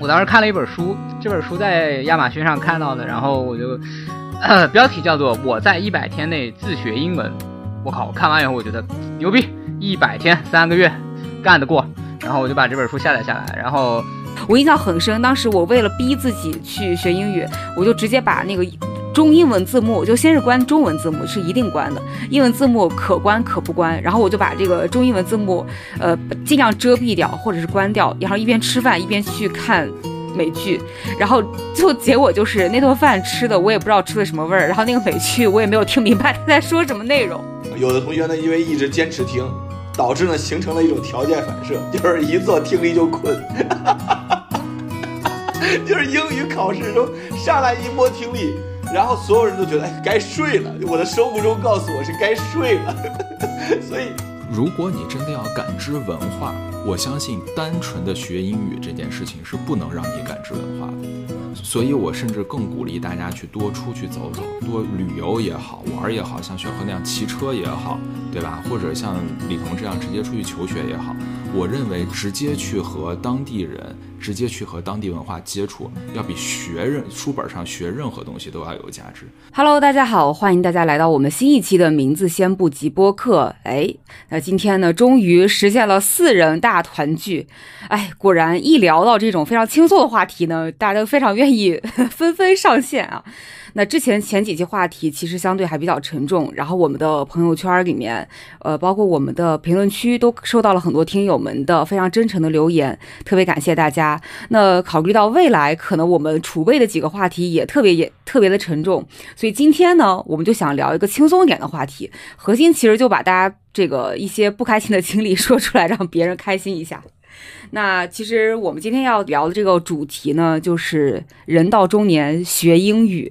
我当时看了一本书，这本书在亚马逊上看到的，然后我就，标题叫做《我在一百天内自学英文》。我靠！我看完以后我觉得牛逼，一百天三个月干得过，然后我就把这本书下载下来，然后我印象很深，当时我为了逼自己去学英语，我就直接把那个。中英文字幕就先是关中文字幕，是一定关的。英文字幕可关可不关。然后我就把这个中英文字幕，呃，尽量遮蔽掉或者是关掉。然后一边吃饭一边去看美剧。然后最后结果就是那顿饭吃的我也不知道吃的什么味儿。然后那个美剧我也没有听明白他在说什么内容。有的同学呢，因为一直坚持听，导致呢形成了一种条件反射，就是一做听力就困。就是英语考试中上来一摸听力。然后所有人都觉得，哎，该睡了。我的生物钟告诉我是该睡了。所以，如果你真的要感知文化，我相信单纯的学英语这件事情是不能让你感知文化的。所以我甚至更鼓励大家去多出去走走，多旅游也好，玩也好，像雪鹤那样骑车也好，对吧？或者像李彤这样直接出去求学也好。我认为直接去和当地人。直接去和当地文化接触，要比学任书本上学任何东西都要有价值。Hello，大家好，欢迎大家来到我们新一期的名字先不急播客。哎，那今天呢，终于实现了四人大团聚。哎，果然一聊到这种非常轻松的话题呢，大家都非常愿意 纷纷上线啊。那之前前几期话题其实相对还比较沉重，然后我们的朋友圈里面，呃，包括我们的评论区都收到了很多听友们的非常真诚的留言，特别感谢大家。那考虑到未来可能我们储备的几个话题也特别也特别的沉重，所以今天呢，我们就想聊一个轻松一点的话题，核心其实就把大家这个一些不开心的经历 说出来，让别人开心一下。那其实我们今天要聊的这个主题呢，就是人到中年学英语。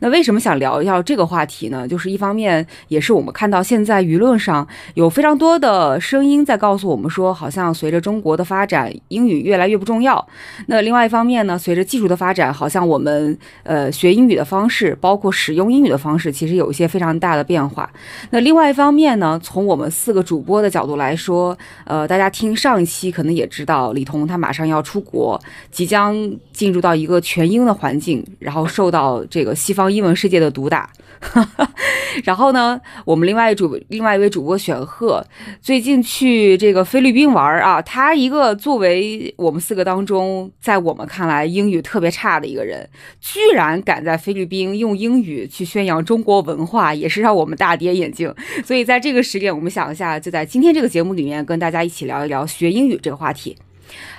那为什么想聊一下这个话题呢？就是一方面也是我们看到现在舆论上有非常多的声音在告诉我们说，好像随着中国的发展，英语越来越不重要。那另外一方面呢，随着技术的发展，好像我们呃学英语的方式，包括使用英语的方式，其实有一些非常大的变化。那另外一方面呢，从我们四个主播的角度来说，呃，大家听上一期可能也知道，李彤他马上要出国，即将进入到一个全英的环境，然后受到这个西方。英文世界的毒打，然后呢，我们另外主另外一位主播选赫最近去这个菲律宾玩啊，他一个作为我们四个当中，在我们看来英语特别差的一个人，居然敢在菲律宾用英语去宣扬中国文化，也是让我们大跌眼镜。所以在这个时点，我们想一下，就在今天这个节目里面，跟大家一起聊一聊学英语这个话题。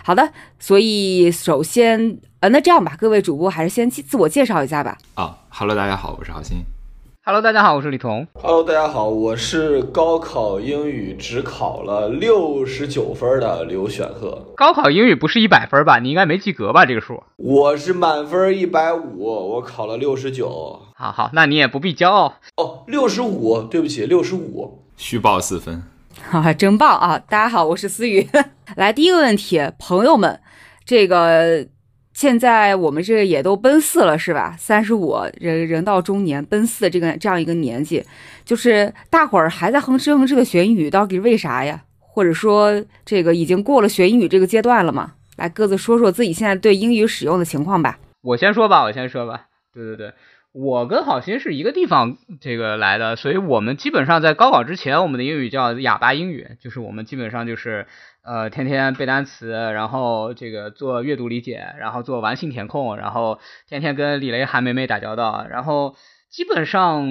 好的，所以首先，呃，那这样吧，各位主播还是先自我介绍一下吧。啊，Hello，大家好，我是郝鑫。Hello，大家好，我是李彤。Hello，大家好，我是高考英语只考了六十九分的刘选赫。高考英语不是一百分吧？你应该没及格吧？这个数？我是满分一百五，我考了六十九。好好，那你也不必骄傲哦。六十五，对不起，六十五，虚报四分。哈 哈，真棒啊！大家好，我是思雨。来，第一个问题，朋友们，这个现在我们这也都奔四了，是吧？三十五，人人到中年，奔四这个这样一个年纪，就是大伙儿还在哼哧哼哧的学英语，到底为啥呀？或者说，这个已经过了学英语这个阶段了吗？来，各自说说自己现在对英语使用的情况吧。我先说吧，我先说吧。对对对。我跟郝鑫是一个地方这个来的，所以我们基本上在高考之前，我们的英语叫哑巴英语，就是我们基本上就是呃天天背单词，然后这个做阅读理解，然后做完形填空，然后天天跟李雷、韩梅梅打交道，然后基本上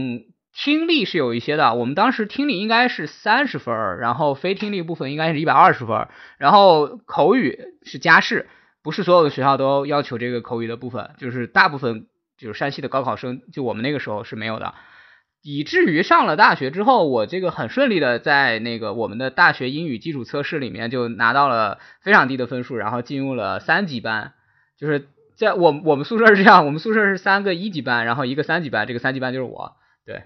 听力是有一些的，我们当时听力应该是三十分，然后非听力部分应该是一百二十分，然后口语是加试，不是所有的学校都要求这个口语的部分，就是大部分。就是山西的高考生，就我们那个时候是没有的，以至于上了大学之后，我这个很顺利的在那个我们的大学英语基础测试里面就拿到了非常低的分数，然后进入了三级班。就是在我我们宿舍是这样，我们宿舍是三个一级班，然后一个三级班，这个三级班就是我。对，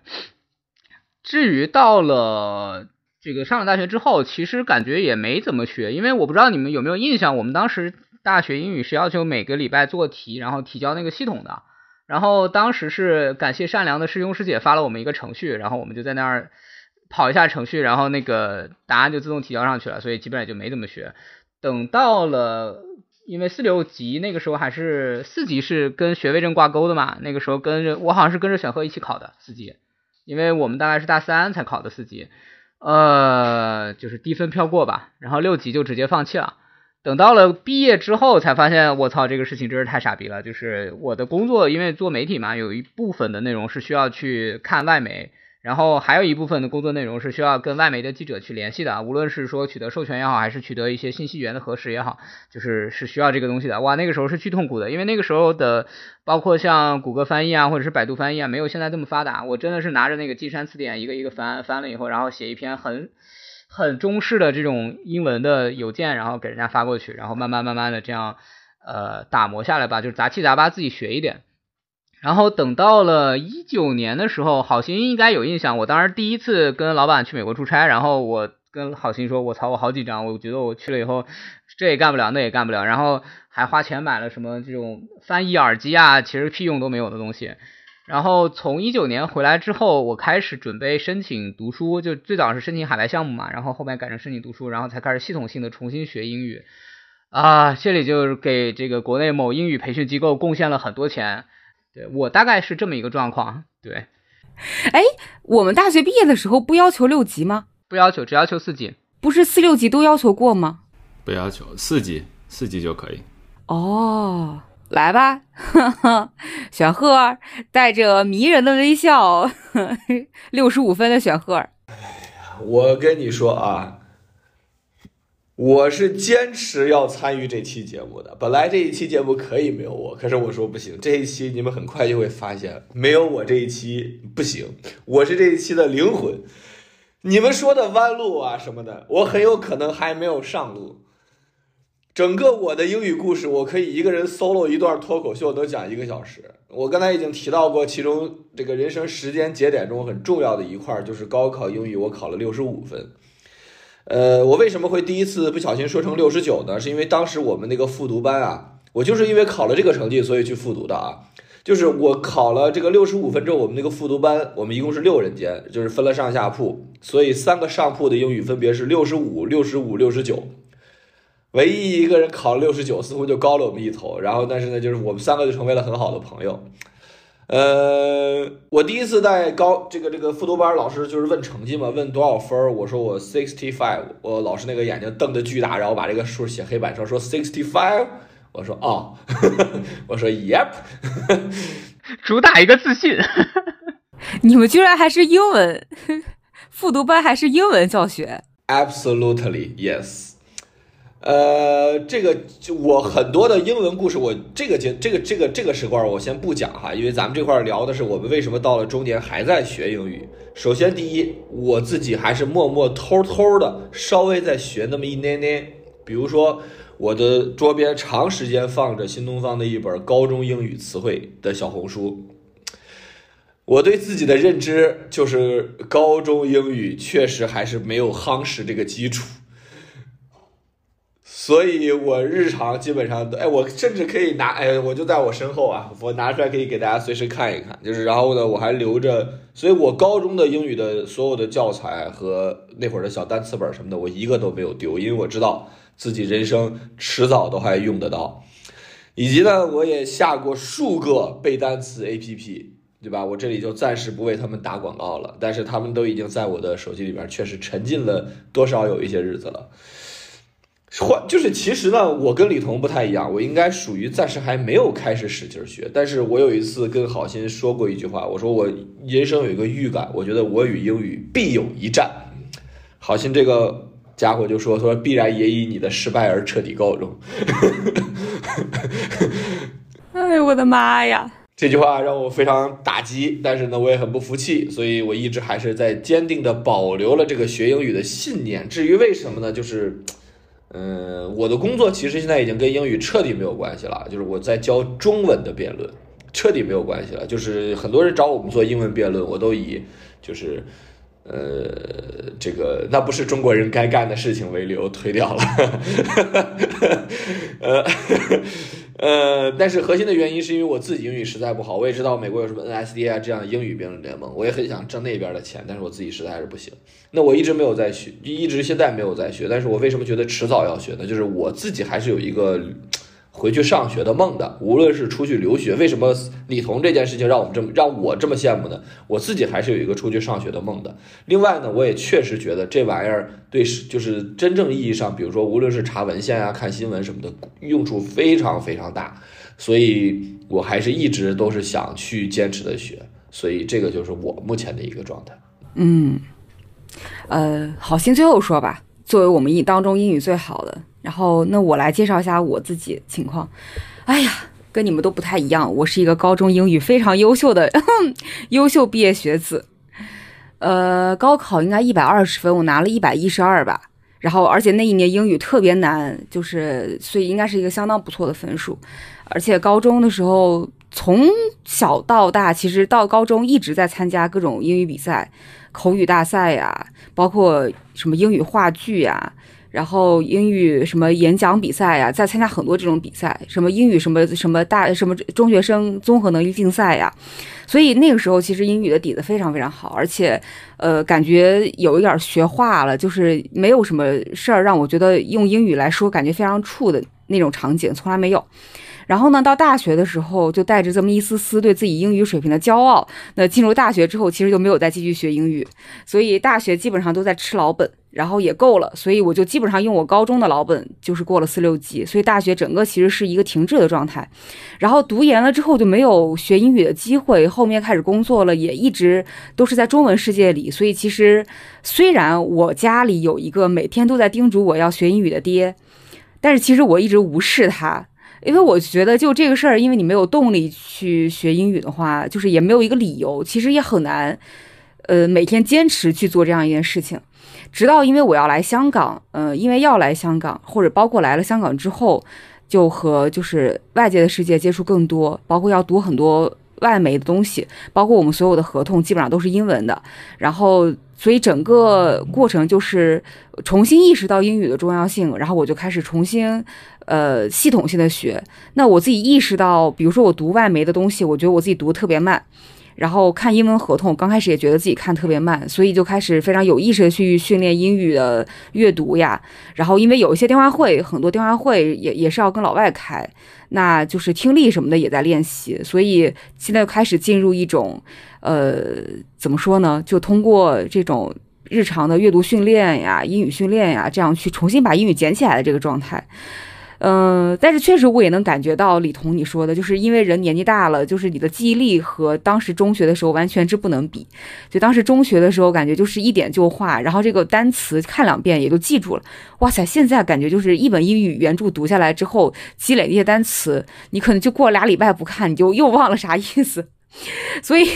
至于到了这个上了大学之后，其实感觉也没怎么学，因为我不知道你们有没有印象，我们当时大学英语是要求每个礼拜做题，然后提交那个系统的。然后当时是感谢善良的师兄师姐发了我们一个程序，然后我们就在那儿跑一下程序，然后那个答案就自动提交上去了，所以基本上就没怎么学。等到了因为四六级那个时候还是四级是跟学位证挂钩的嘛，那个时候跟着我好像是跟着选课一起考的四级，因为我们大概是大三才考的四级，呃，就是低分飘过吧，然后六级就直接放弃了。等到了毕业之后，才发现我操，这个事情真是太傻逼了。就是我的工作，因为做媒体嘛，有一部分的内容是需要去看外媒，然后还有一部分的工作内容是需要跟外媒的记者去联系的，无论是说取得授权也好，还是取得一些信息源的核实也好，就是是需要这个东西的。哇，那个时候是巨痛苦的，因为那个时候的包括像谷歌翻译啊，或者是百度翻译啊，没有现在这么发达。我真的是拿着那个金山词典一个一个翻，翻了以后，然后写一篇很。很中式的这种英文的邮件，然后给人家发过去，然后慢慢慢慢的这样，呃，打磨下来吧，就是杂七杂八自己学一点。然后等到了一九年的时候，好心应该有印象，我当时第一次跟老板去美国出差，然后我跟好心说，我操，我好紧张，我觉得我去了以后，这也干不了，那也干不了，然后还花钱买了什么这种翻译耳机啊，其实屁用都没有的东西。然后从一九年回来之后，我开始准备申请读书，就最早是申请海外项目嘛，然后后面改成申请读书，然后才开始系统性的重新学英语。啊，这里就是给这个国内某英语培训机构贡献了很多钱。对我大概是这么一个状况。对，哎，我们大学毕业的时候不要求六级吗？不要求，只要求四级。不是四六级都要求过吗？不要求，四级，四级就可以。哦。来吧，选赫带着迷人的微笑，六十五分的选赫。哎呀，我跟你说啊，我是坚持要参与这期节目的。本来这一期节目可以没有我，可是我说不行，这一期你们很快就会发现，没有我这一期不行。我是这一期的灵魂。你们说的弯路啊什么的，我很有可能还没有上路。整个我的英语故事，我可以一个人 solo 一段脱口秀，能讲一个小时。我刚才已经提到过，其中这个人生时间节点中很重要的一块，就是高考英语，我考了六十五分。呃，我为什么会第一次不小心说成六十九呢？是因为当时我们那个复读班啊，我就是因为考了这个成绩，所以去复读的啊。就是我考了这个六十五分之后，我们那个复读班，我们一共是六人间，就是分了上下铺，所以三个上铺的英语分别是六十五、六十五、六十九。唯一一个人考了六十九，似乎就高了我们一头。然后，但是呢，就是我们三个就成为了很好的朋友。呃，我第一次在高这个这个复读班，老师就是问成绩嘛，问多少分我说我 sixty five。我老师那个眼睛瞪得巨大，然后把这个数写黑板上，说 sixty five。我说哦，我说 yep。主打一个自信。你们居然还是英文复读班，还是英文教学？Absolutely yes。呃，这个我很多的英文故事，我这个节这个这个这个时块我先不讲哈，因为咱们这块聊的是我们为什么到了中年还在学英语。首先，第一，我自己还是默默偷偷的稍微在学那么一点点。比如说，我的桌边长时间放着新东方的一本高中英语词汇的小红书。我对自己的认知就是高中英语确实还是没有夯实这个基础。所以，我日常基本上都，哎，我甚至可以拿，哎，我就在我身后啊，我拿出来可以给大家随时看一看。就是，然后呢，我还留着，所以我高中的英语的所有的教材和那会儿的小单词本什么的，我一个都没有丢，因为我知道自己人生迟早都还用得到。以及呢，我也下过数个背单词 APP，对吧？我这里就暂时不为他们打广告了，但是他们都已经在我的手机里边确实沉浸了多少有一些日子了。换就是，其实呢，我跟李彤不太一样，我应该属于暂时还没有开始使劲学。但是我有一次跟好心说过一句话，我说我人生有一个预感，我觉得我与英语必有一战。好心这个家伙就说说必然也以你的失败而彻底告终。哎呦我的妈呀！这句话让我非常打击，但是呢，我也很不服气，所以我一直还是在坚定的保留了这个学英语的信念。至于为什么呢？就是。嗯，我的工作其实现在已经跟英语彻底没有关系了，就是我在教中文的辩论，彻底没有关系了。就是很多人找我们做英文辩论，我都以就是，呃，这个那不是中国人该干的事情为理由推掉了。呃。呃，但是核心的原因是因为我自己英语实在不好，我也知道美国有什么 NSD 啊这样的英语辩论联盟，我也很想挣那边的钱，但是我自己实在是不行。那我一直没有在学，一直现在没有在学，但是我为什么觉得迟早要学呢？就是我自己还是有一个回去上学的梦的，无论是出去留学，为什么李彤这件事情让我们这么让我这么羡慕呢？我自己还是有一个出去上学的梦的。另外呢，我也确实觉得这玩意儿对是就是真正意义上，比如说无论是查文献啊、看新闻什么的，用处非常非常大。所以我还是一直都是想去坚持的学，所以这个就是我目前的一个状态。嗯，呃，好，心最后说吧。作为我们英当中英语最好的，然后那我来介绍一下我自己情况。哎呀，跟你们都不太一样，我是一个高中英语非常优秀的优秀毕业学子。呃，高考应该一百二十分，我拿了一百一十二吧。然后，而且那一年英语特别难，就是所以应该是一个相当不错的分数。而且高中的时候，从小到大，其实到高中一直在参加各种英语比赛。口语大赛呀，包括什么英语话剧呀，然后英语什么演讲比赛呀，在参加很多这种比赛，什么英语什么什么大什么中学生综合能力竞赛呀，所以那个时候其实英语的底子非常非常好，而且呃感觉有一点学化了，就是没有什么事儿让我觉得用英语来说感觉非常怵的那种场景，从来没有。然后呢，到大学的时候就带着这么一丝丝对自己英语水平的骄傲。那进入大学之后，其实就没有再继续学英语，所以大学基本上都在吃老本，然后也够了。所以我就基本上用我高中的老本，就是过了四六级。所以大学整个其实是一个停滞的状态。然后读研了之后就没有学英语的机会，后面开始工作了，也一直都是在中文世界里。所以其实虽然我家里有一个每天都在叮嘱我要学英语的爹，但是其实我一直无视他。因为我觉得，就这个事儿，因为你没有动力去学英语的话，就是也没有一个理由，其实也很难，呃，每天坚持去做这样一件事情。直到因为我要来香港，呃，因为要来香港，或者包括来了香港之后，就和就是外界的世界接触更多，包括要读很多外媒的东西，包括我们所有的合同基本上都是英文的，然后所以整个过程就是重新意识到英语的重要性，然后我就开始重新。呃，系统性的学，那我自己意识到，比如说我读外媒的东西，我觉得我自己读的特别慢，然后看英文合同，刚开始也觉得自己看特别慢，所以就开始非常有意识的去训练英语的阅读呀。然后因为有一些电话会，很多电话会也也是要跟老外开，那就是听力什么的也在练习，所以现在开始进入一种，呃，怎么说呢？就通过这种日常的阅读训练呀、英语训练呀，这样去重新把英语捡起来的这个状态。嗯，但是确实我也能感觉到李彤你说的，就是因为人年纪大了，就是你的记忆力和当时中学的时候完全之不能比。就当时中学的时候，感觉就是一点就画，然后这个单词看两遍也就记住了。哇塞，现在感觉就是一本英语原著读下来之后，积累那些单词，你可能就过俩礼拜不看，你就又忘了啥意思。所以，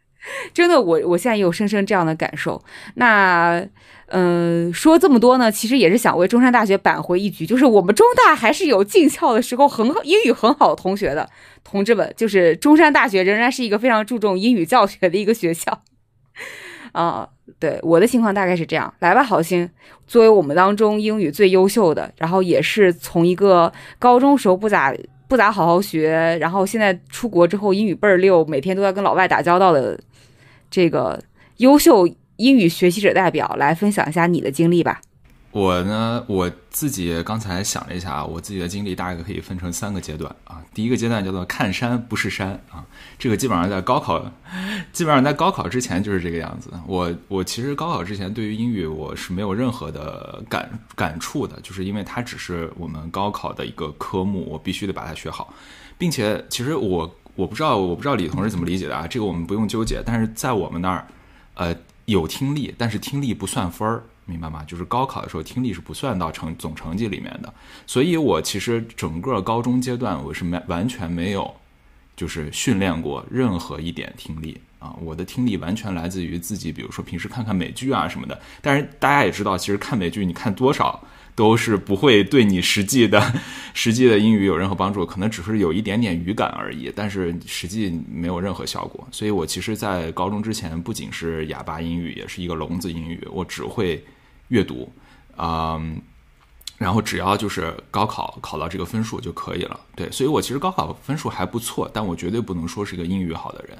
真的，我我现在也有深深这样的感受。那。嗯，说这么多呢，其实也是想为中山大学扳回一局，就是我们中大还是有进校的时候很英语很好的同学的，同志们，就是中山大学仍然是一个非常注重英语教学的一个学校。啊，对，我的情况大概是这样，来吧，好心，作为我们当中英语最优秀的，然后也是从一个高中时候不咋不咋好好学，然后现在出国之后英语倍儿溜，每天都要跟老外打交道的这个优秀。英语学习者代表来分享一下你的经历吧。我呢，我自己刚才想了一下啊，我自己的经历大概可以分成三个阶段啊。第一个阶段叫做看山不是山啊，这个基本上在高考，基本上在高考之前就是这个样子。我我其实高考之前对于英语我是没有任何的感感触的，就是因为它只是我们高考的一个科目，我必须得把它学好，并且其实我我不知道我不知道李同是怎么理解的啊，这个我们不用纠结。但是在我们那儿，呃。有听力，但是听力不算分儿，明白吗？就是高考的时候听力是不算到成总成绩里面的。所以我其实整个高中阶段我是没完全没有，就是训练过任何一点听力啊。我的听力完全来自于自己，比如说平时看看美剧啊什么的。但是大家也知道，其实看美剧你看多少。都是不会对你实际的、实际的英语有任何帮助，可能只是有一点点语感而已，但是实际没有任何效果。所以我其实，在高中之前，不仅是哑巴英语，也是一个聋子英语，我只会阅读，嗯，然后只要就是高考考到这个分数就可以了。对，所以我其实高考分数还不错，但我绝对不能说是一个英语好的人。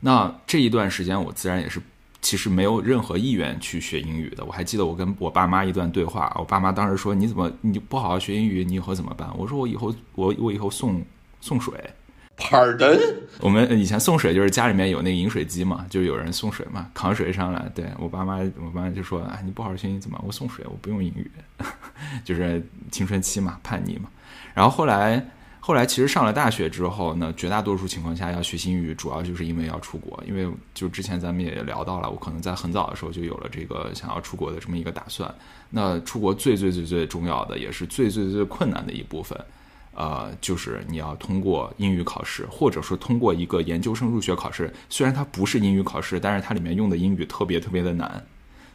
那这一段时间，我自然也是。其实没有任何意愿去学英语的。我还记得我跟我爸妈一段对话，我爸妈当时说：“你怎么你不好好学英语，你以后怎么办？”我说：“我以后我我以后送送水。” Pardon？我们以前送水就是家里面有那个饮水机嘛，就有人送水嘛，扛水上来。对我爸妈，我爸妈就说：“啊，你不好好学英语怎么？我送水，我不用英语。” 就是青春期嘛，叛逆嘛。然后后来。后来其实上了大学之后呢，绝大多数情况下要学英语，主要就是因为要出国。因为就之前咱们也聊到了，我可能在很早的时候就有了这个想要出国的这么一个打算。那出国最最最最重要的，也是最最最困难的一部分，呃，就是你要通过英语考试，或者说通过一个研究生入学考试。虽然它不是英语考试，但是它里面用的英语特别特别的难。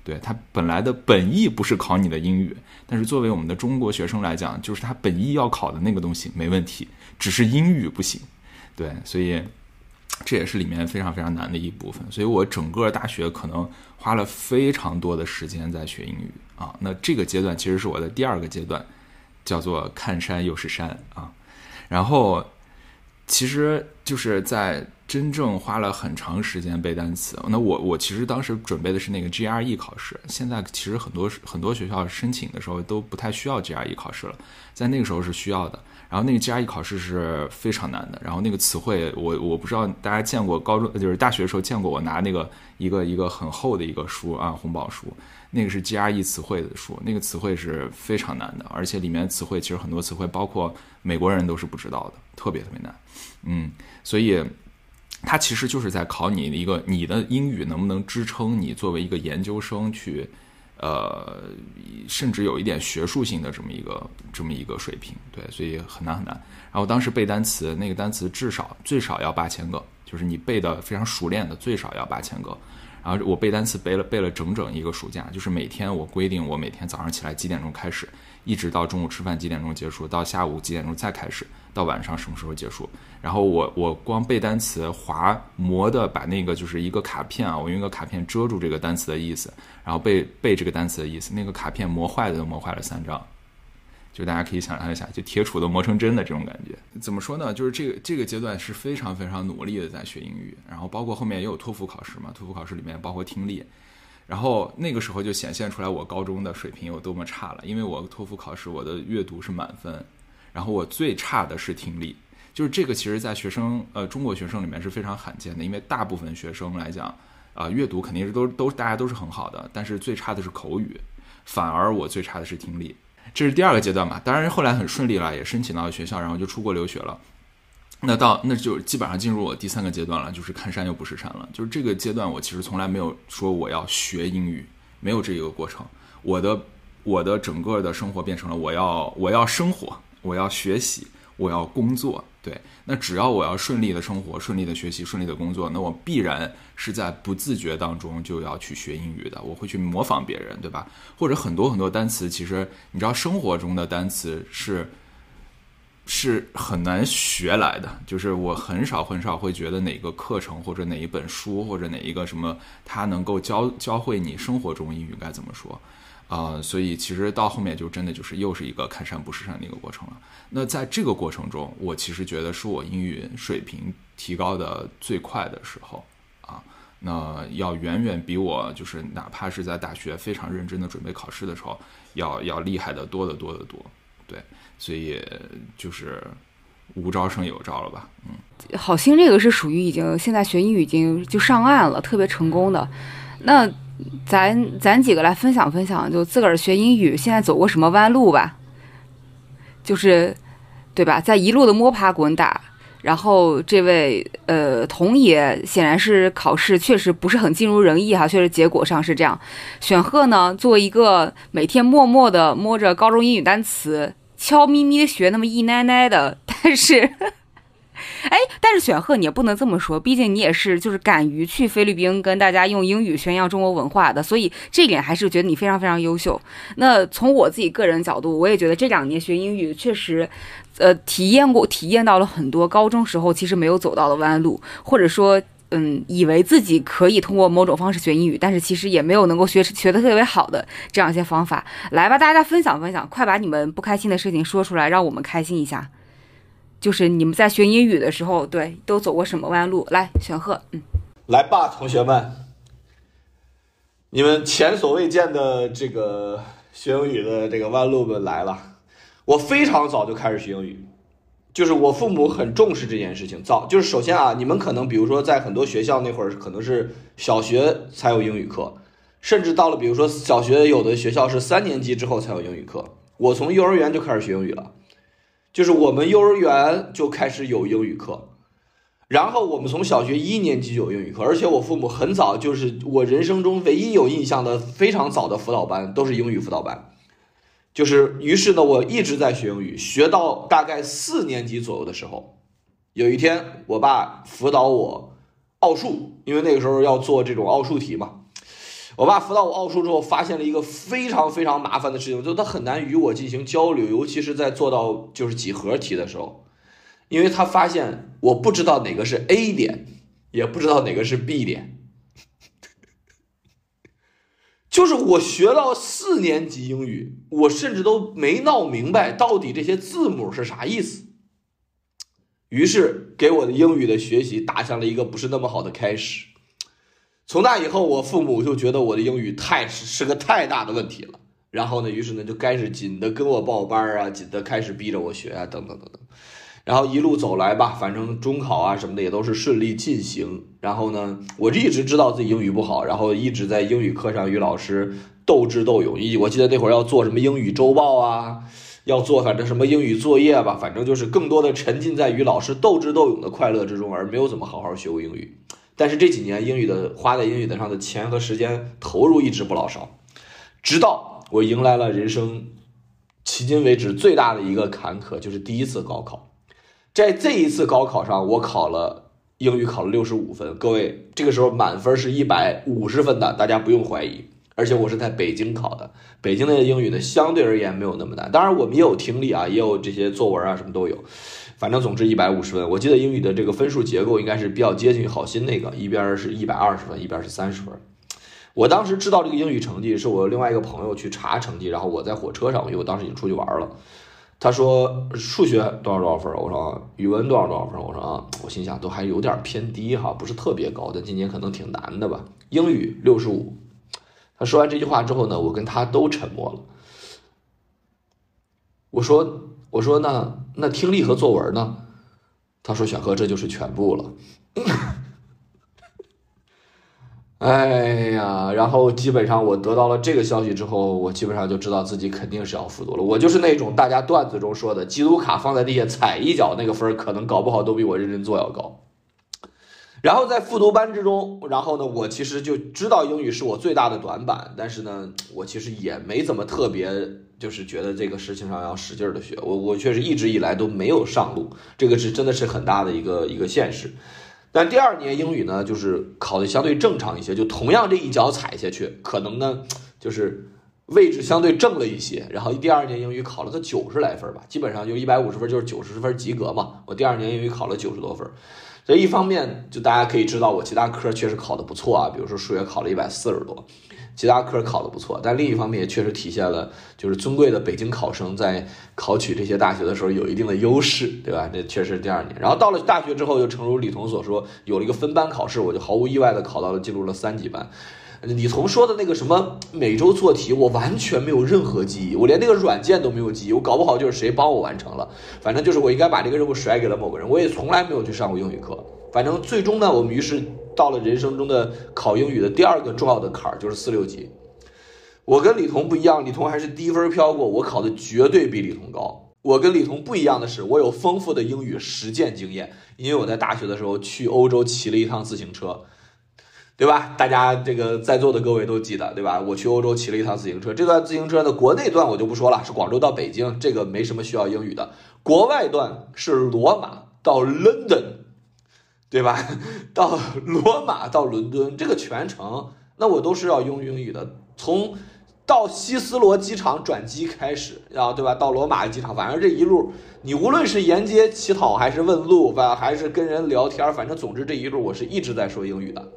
对它本来的本意不是考你的英语，但是作为我们的中国学生来讲，就是他本意要考的那个东西没问题，只是英语不行。对，所以这也是里面非常非常难的一部分。所以我整个大学可能花了非常多的时间在学英语啊。那这个阶段其实是我的第二个阶段，叫做看山又是山啊。然后其实就是在。真正花了很长时间背单词，那我我其实当时准备的是那个 GRE 考试。现在其实很多很多学校申请的时候都不太需要 GRE 考试了，在那个时候是需要的。然后那个 GRE 考试是非常难的，然后那个词汇我我不知道大家见过高中就是大学的时候见过我拿那个一个一个很厚的一个书啊红宝书，那个是 GRE 词汇的书，那个词汇是非常难的，而且里面词汇其实很多词汇包括美国人都是不知道的，特别特别难。嗯，所以。它其实就是在考你的一个你的英语能不能支撑你作为一个研究生去，呃，甚至有一点学术性的这么一个这么一个水平，对，所以很难很难。然后当时背单词，那个单词至少最少要八千个，就是你背的非常熟练的最少要八千个。然后我背单词背了背了整整一个暑假，就是每天我规定我每天早上起来几点钟开始，一直到中午吃饭几点钟结束，到下午几点钟再开始，到晚上什么时候结束。然后我我光背单词，划磨的把那个就是一个卡片啊，我用一个卡片遮住这个单词的意思，然后背背这个单词的意思。那个卡片磨坏的都磨坏了三张，就大家可以想象一下，就铁杵都磨成针的这种感觉。怎么说呢？就是这个这个阶段是非常非常努力的在学英语，然后包括后面也有托福考试嘛，托福考试里面包括听力，然后那个时候就显现出来我高中的水平有多么差了，因为我托福考试我的阅读是满分，然后我最差的是听力。就是这个，其实，在学生呃中国学生里面是非常罕见的，因为大部分学生来讲，啊，阅读肯定是都都大家都是很好的，但是最差的是口语，反而我最差的是听力，这是第二个阶段嘛。当然后来很顺利了，也申请到学校，然后就出国留学了。那到那就基本上进入我第三个阶段了，就是看山又不是山了。就是这个阶段，我其实从来没有说我要学英语，没有这一个过程。我的我的整个的生活变成了我要我要生活，我要学习，我要工作。对，那只要我要顺利的生活、顺利的学习、顺利的工作，那我必然是在不自觉当中就要去学英语的。我会去模仿别人，对吧？或者很多很多单词，其实你知道，生活中的单词是是很难学来的。就是我很少很少会觉得哪个课程或者哪一本书或者哪一个什么，它能够教教会你生活中英语该怎么说。啊，所以其实到后面就真的就是又是一个看山不是山的一个过程了。那在这个过程中，我其实觉得是我英语水平提高的最快的时候啊。那要远远比我就是哪怕是在大学非常认真的准备考试的时候，要要厉害的多得多得多。对，所以就是无招胜有招了吧？嗯，好心这个是属于已经现在学英语已经就上岸了，特别成功的。那。咱咱几个来分享分享，就自个儿学英语现在走过什么弯路吧，就是，对吧？在一路的摸爬滚打，然后这位呃童爷显然是考试确实不是很尽如人意哈，确实结果上是这样。选赫呢，作为一个每天默默的摸着高中英语单词，悄咪咪的学那么一奶奶的，但是。哎，但是选赫你也不能这么说，毕竟你也是就是敢于去菲律宾跟大家用英语宣扬中国文化的，所以这点还是觉得你非常非常优秀。那从我自己个人角度，我也觉得这两年学英语确实，呃，体验过体验到了很多高中时候其实没有走到的弯路，或者说，嗯，以为自己可以通过某种方式学英语，但是其实也没有能够学学的特别好的这样一些方法。来吧，大家分享分享，快把你们不开心的事情说出来，让我们开心一下。就是你们在学英语的时候，对，都走过什么弯路？来，玄鹤，嗯，来吧，同学们，你们前所未见的这个学英语的这个弯路们来了。我非常早就开始学英语，就是我父母很重视这件事情。早就是首先啊，你们可能比如说在很多学校那会儿可能是小学才有英语课，甚至到了比如说小学有的学校是三年级之后才有英语课。我从幼儿园就开始学英语了，就是我们幼儿园就开始有英语课。然后我们从小学一年级就有英语课，而且我父母很早就是我人生中唯一有印象的非常早的辅导班都是英语辅导班，就是于是呢，我一直在学英语，学到大概四年级左右的时候，有一天我爸辅导我奥数，因为那个时候要做这种奥数题嘛，我爸辅导我奥数之后，发现了一个非常非常麻烦的事情，就他很难与我进行交流，尤其是在做到就是几何题的时候。因为他发现我不知道哪个是 A 点，也不知道哪个是 B 点，就是我学到四年级英语，我甚至都没闹明白到底这些字母是啥意思。于是给我的英语的学习打下了一个不是那么好的开始。从那以后，我父母就觉得我的英语太是是个太大的问题了。然后呢，于是呢就开始紧的跟我报班啊，紧的开始逼着我学啊，等等等等。然后一路走来吧，反正中考啊什么的也都是顺利进行。然后呢，我一直知道自己英语不好，然后一直在英语课上与老师斗智斗勇。一我记得那会儿要做什么英语周报啊，要做反正什么英语作业吧，反正就是更多的沉浸在与老师斗智斗勇的快乐之中，而没有怎么好好学过英语。但是这几年英语的花在英语的上的钱和时间投入一直不老少，直到我迎来了人生迄今为止最大的一个坎坷，就是第一次高考。在这一次高考上，我考了英语考了六十五分。各位，这个时候满分是一百五十分的，大家不用怀疑。而且我是在北京考的，北京的英语呢相对而言没有那么难。当然我们也有听力啊，也有这些作文啊，什么都有。反正总之一百五十分。我记得英语的这个分数结构应该是比较接近于好心那个，一边是一百二十分，一边是三十分。我当时知道这个英语成绩，是我另外一个朋友去查成绩，然后我在火车上，因为我当时已经出去玩了。他说数学多少多少分？我说语文多少多少分？我说啊，我心想都还有点偏低哈，不是特别高，但今年可能挺难的吧。英语六十五。他说完这句话之后呢，我跟他都沉默了。我说我说那那听力和作文呢？他说选科这就是全部了。哎呀，然后基本上我得到了这个消息之后，我基本上就知道自己肯定是要复读了。我就是那种大家段子中说的，基督卡放在地下踩一脚，那个分可能搞不好都比我认真做要高。然后在复读班之中，然后呢，我其实就知道英语是我最大的短板，但是呢，我其实也没怎么特别，就是觉得这个事情上要使劲的学。我我确实一直以来都没有上路，这个是真的是很大的一个一个现实。但第二年英语呢，就是考的相对正常一些，就同样这一脚踩下去，可能呢就是位置相对正了一些。然后第二年英语考了个九十来分吧，基本上就一百五十分就是九十分及格嘛。我第二年英语考了九十多分，这一方面就大家可以知道我其他科确实考的不错啊，比如说数学考了一百四十多。其他科考的不错，但另一方面也确实体现了，就是尊贵的北京考生在考取这些大学的时候有一定的优势，对吧？这确实是第二年。然后到了大学之后，就诚如李彤所说，有了一个分班考试，我就毫无意外的考到了进入了三级班。李彤说的那个什么每周做题，我完全没有任何记忆，我连那个软件都没有记忆，我搞不好就是谁帮我完成了，反正就是我应该把这个任务甩给了某个人，我也从来没有去上过英语课。反正最终呢，我们于是。到了人生中的考英语的第二个重要的坎儿，就是四六级。我跟李彤不一样，李彤还是低分飘过，我考的绝对比李彤高。我跟李彤不一样的是，我有丰富的英语实践经验，因为我在大学的时候去欧洲骑了一趟自行车，对吧？大家这个在座的各位都记得，对吧？我去欧洲骑了一趟自行车，这段自行车的国内段我就不说了，是广州到北京，这个没什么需要英语的。国外段是罗马到 London。对吧？到罗马到伦敦这个全程，那我都是要用英语的。从到希斯罗机场转机开始，然后对吧？到罗马机场，反正这一路，你无论是沿街乞讨，还是问路，吧，还是跟人聊天，反正总之这一路我是一直在说英语的。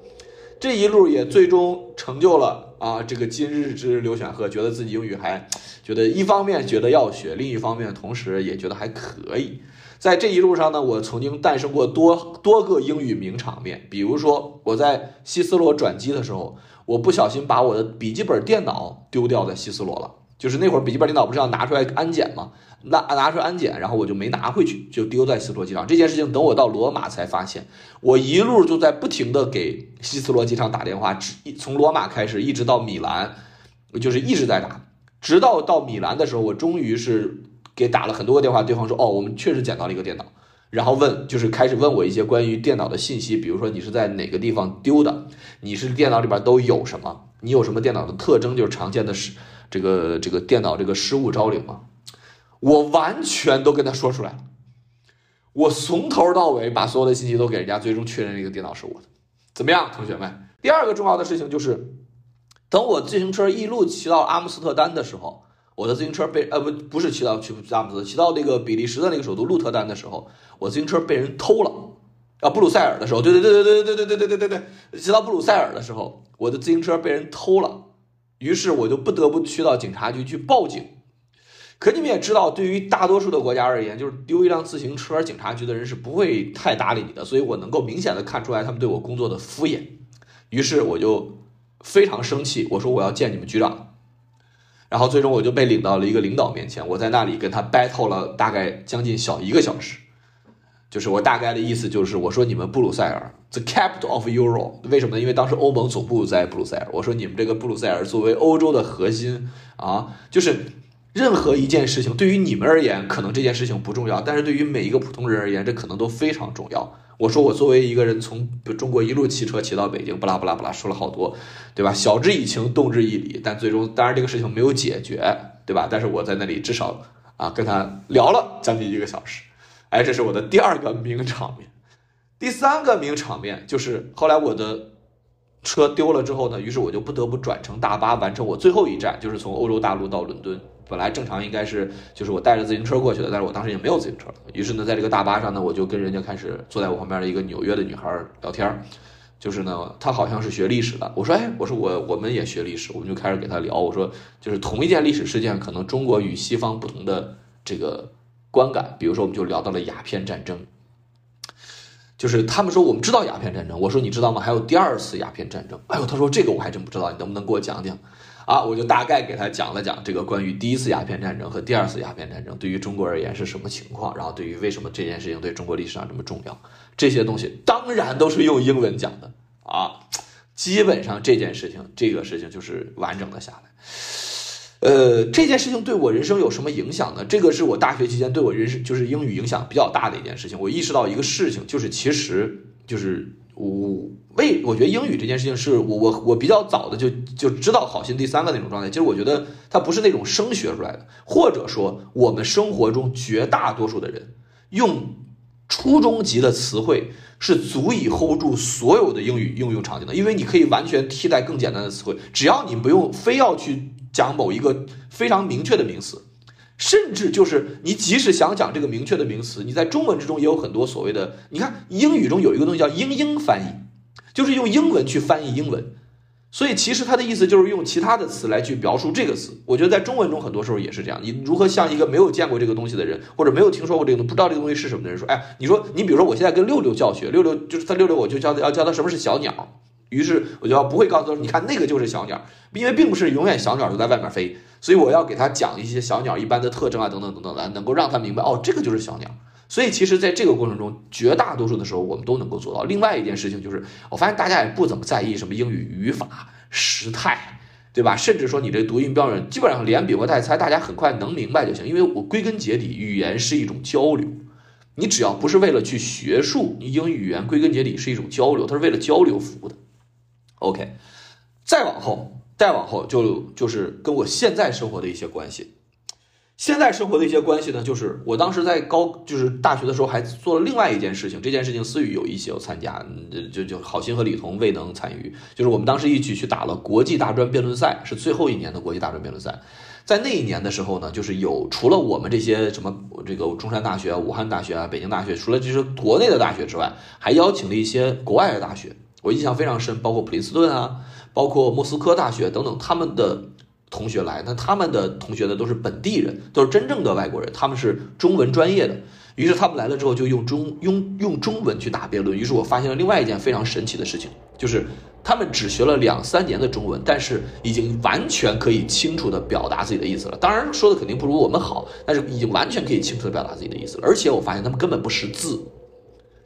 这一路也最终成就了啊，这个今日之刘选赫，觉得自己英语还觉得一方面觉得要学，另一方面同时也觉得还可以。在这一路上呢，我曾经诞生过多多个英语名场面，比如说我在希斯罗转机的时候，我不小心把我的笔记本电脑丢掉在希斯罗了。就是那会儿笔记本电脑不是要拿出来安检吗？拿拿出来安检，然后我就没拿回去，就丢在希斯罗机场。这件事情等我到罗马才发现，我一路就在不停的给希斯罗机场打电话，直从罗马开始一直到米兰，就是一直在打，直到到米兰的时候，我终于是给打了很多个电话，对方说哦，我们确实捡到了一个电脑，然后问就是开始问我一些关于电脑的信息，比如说你是在哪个地方丢的，你是电脑里边都有什么，你有什么电脑的特征，就是常见的是。这个这个电脑这个失物招领嘛，我完全都跟他说出来。我从头到尾把所有的信息都给人家，最终确认这个电脑是我的。怎么样，同学们？第二个重要的事情就是，等我自行车一路骑到阿姆斯特丹的时候，我的自行车被呃不不是骑到去阿姆斯特，骑到那个比利时的那个首都鹿特丹的时候，我自行车被人偷了。啊，布鲁塞尔的时候，对对对对对对对对对对对对，骑到布鲁塞尔的时候，我的自行车被人偷了。于是我就不得不去到警察局去报警，可你们也知道，对于大多数的国家而言，就是丢一辆自行车，警察局的人是不会太搭理你的。所以我能够明显的看出来他们对我工作的敷衍。于是我就非常生气，我说我要见你们局长。然后最终我就被领到了一个领导面前，我在那里跟他 battle 了大概将近小一个小时。就是我大概的意思就是，我说你们布鲁塞尔，the capital of Euro，为什么呢？因为当时欧盟总部在布鲁塞尔。我说你们这个布鲁塞尔作为欧洲的核心啊，就是任何一件事情对于你们而言，可能这件事情不重要，但是对于每一个普通人而言，这可能都非常重要。我说我作为一个人从中国一路骑车骑到北京，不拉不拉不拉说了好多，对吧？晓之以情，动之以理，但最终当然这个事情没有解决，对吧？但是我在那里至少啊跟他聊了将近一个小时。哎，这是我的第二个名场面，第三个名场面就是后来我的车丢了之后呢，于是我就不得不转乘大巴完成我最后一站，就是从欧洲大陆到伦敦。本来正常应该是就是我带着自行车过去的，但是我当时也没有自行车。于是呢，在这个大巴上呢，我就跟人家开始坐在我旁边的一个纽约的女孩聊天就是呢，她好像是学历史的。我说，哎，我说我我们也学历史，我们就开始给她聊。我说，就是同一件历史事件，可能中国与西方不同的这个。观感，比如说，我们就聊到了鸦片战争，就是他们说我们知道鸦片战争，我说你知道吗？还有第二次鸦片战争。哎呦，他说这个我还真不知道，你能不能给我讲讲？啊，我就大概给他讲了讲这个关于第一次鸦片战争和第二次鸦片战争对于中国而言是什么情况，然后对于为什么这件事情对中国历史上这么重要，这些东西当然都是用英文讲的啊，基本上这件事情这个事情就是完整的下来。呃，这件事情对我人生有什么影响呢？这个是我大学期间对我人生就是英语影响比较大的一件事情。我意识到一个事情，就是其实就是我为我觉得英语这件事情是我我我比较早的就就知道好心第三个那种状态。其实我觉得它不是那种生学出来的，或者说我们生活中绝大多数的人用初中级的词汇是足以 hold 住所有的英语应用场景的，因为你可以完全替代更简单的词汇，只要你不用非要去。讲某一个非常明确的名词，甚至就是你即使想讲这个明确的名词，你在中文之中也有很多所谓的。你看英语中有一个东西叫英英翻译，就是用英文去翻译英文。所以其实它的意思就是用其他的词来去描述这个词。我觉得在中文中很多时候也是这样。你如何向一个没有见过这个东西的人，或者没有听说过这个东西、不知道这个东西是什么的人说，哎，你说你比如说我现在跟六六教学，六六就是他六六，我就教他要教他什么是小鸟。于是我就要不会告诉他说，你看那个就是小鸟，因为并不是永远小鸟都在外面飞，所以我要给他讲一些小鸟一般的特征啊，等等等等的，能够让他明白哦，这个就是小鸟。所以其实，在这个过程中，绝大多数的时候我们都能够做到。另外一件事情就是，我发现大家也不怎么在意什么英语语法、时态，对吧？甚至说你这读音标准，基本上连比划带猜，大家很快能明白就行。因为我归根结底，语言是一种交流，你只要不是为了去学术，你英语语言归根结底是一种交流，它是为了交流服务的。OK，再往后，再往后就就是跟我现在生活的一些关系。现在生活的一些关系呢，就是我当时在高，就是大学的时候还做了另外一件事情。这件事情思雨有一些有参加，就就好心和李彤未能参与。就是我们当时一起去打了国际大专辩论赛，是最后一年的国际大专辩论赛。在那一年的时候呢，就是有除了我们这些什么这个中山大学、武汉大学啊、北京大学，除了这些国内的大学之外，还邀请了一些国外的大学。我印象非常深，包括普林斯顿啊，包括莫斯科大学等等，他们的同学来，那他们的同学呢都是本地人，都是真正的外国人，他们是中文专业的。于是他们来了之后就用中用用中文去打辩论。于是我发现了另外一件非常神奇的事情，就是他们只学了两三年的中文，但是已经完全可以清楚的表达自己的意思了。当然说的肯定不如我们好，但是已经完全可以清楚的表达自己的意思了。而且我发现他们根本不识字。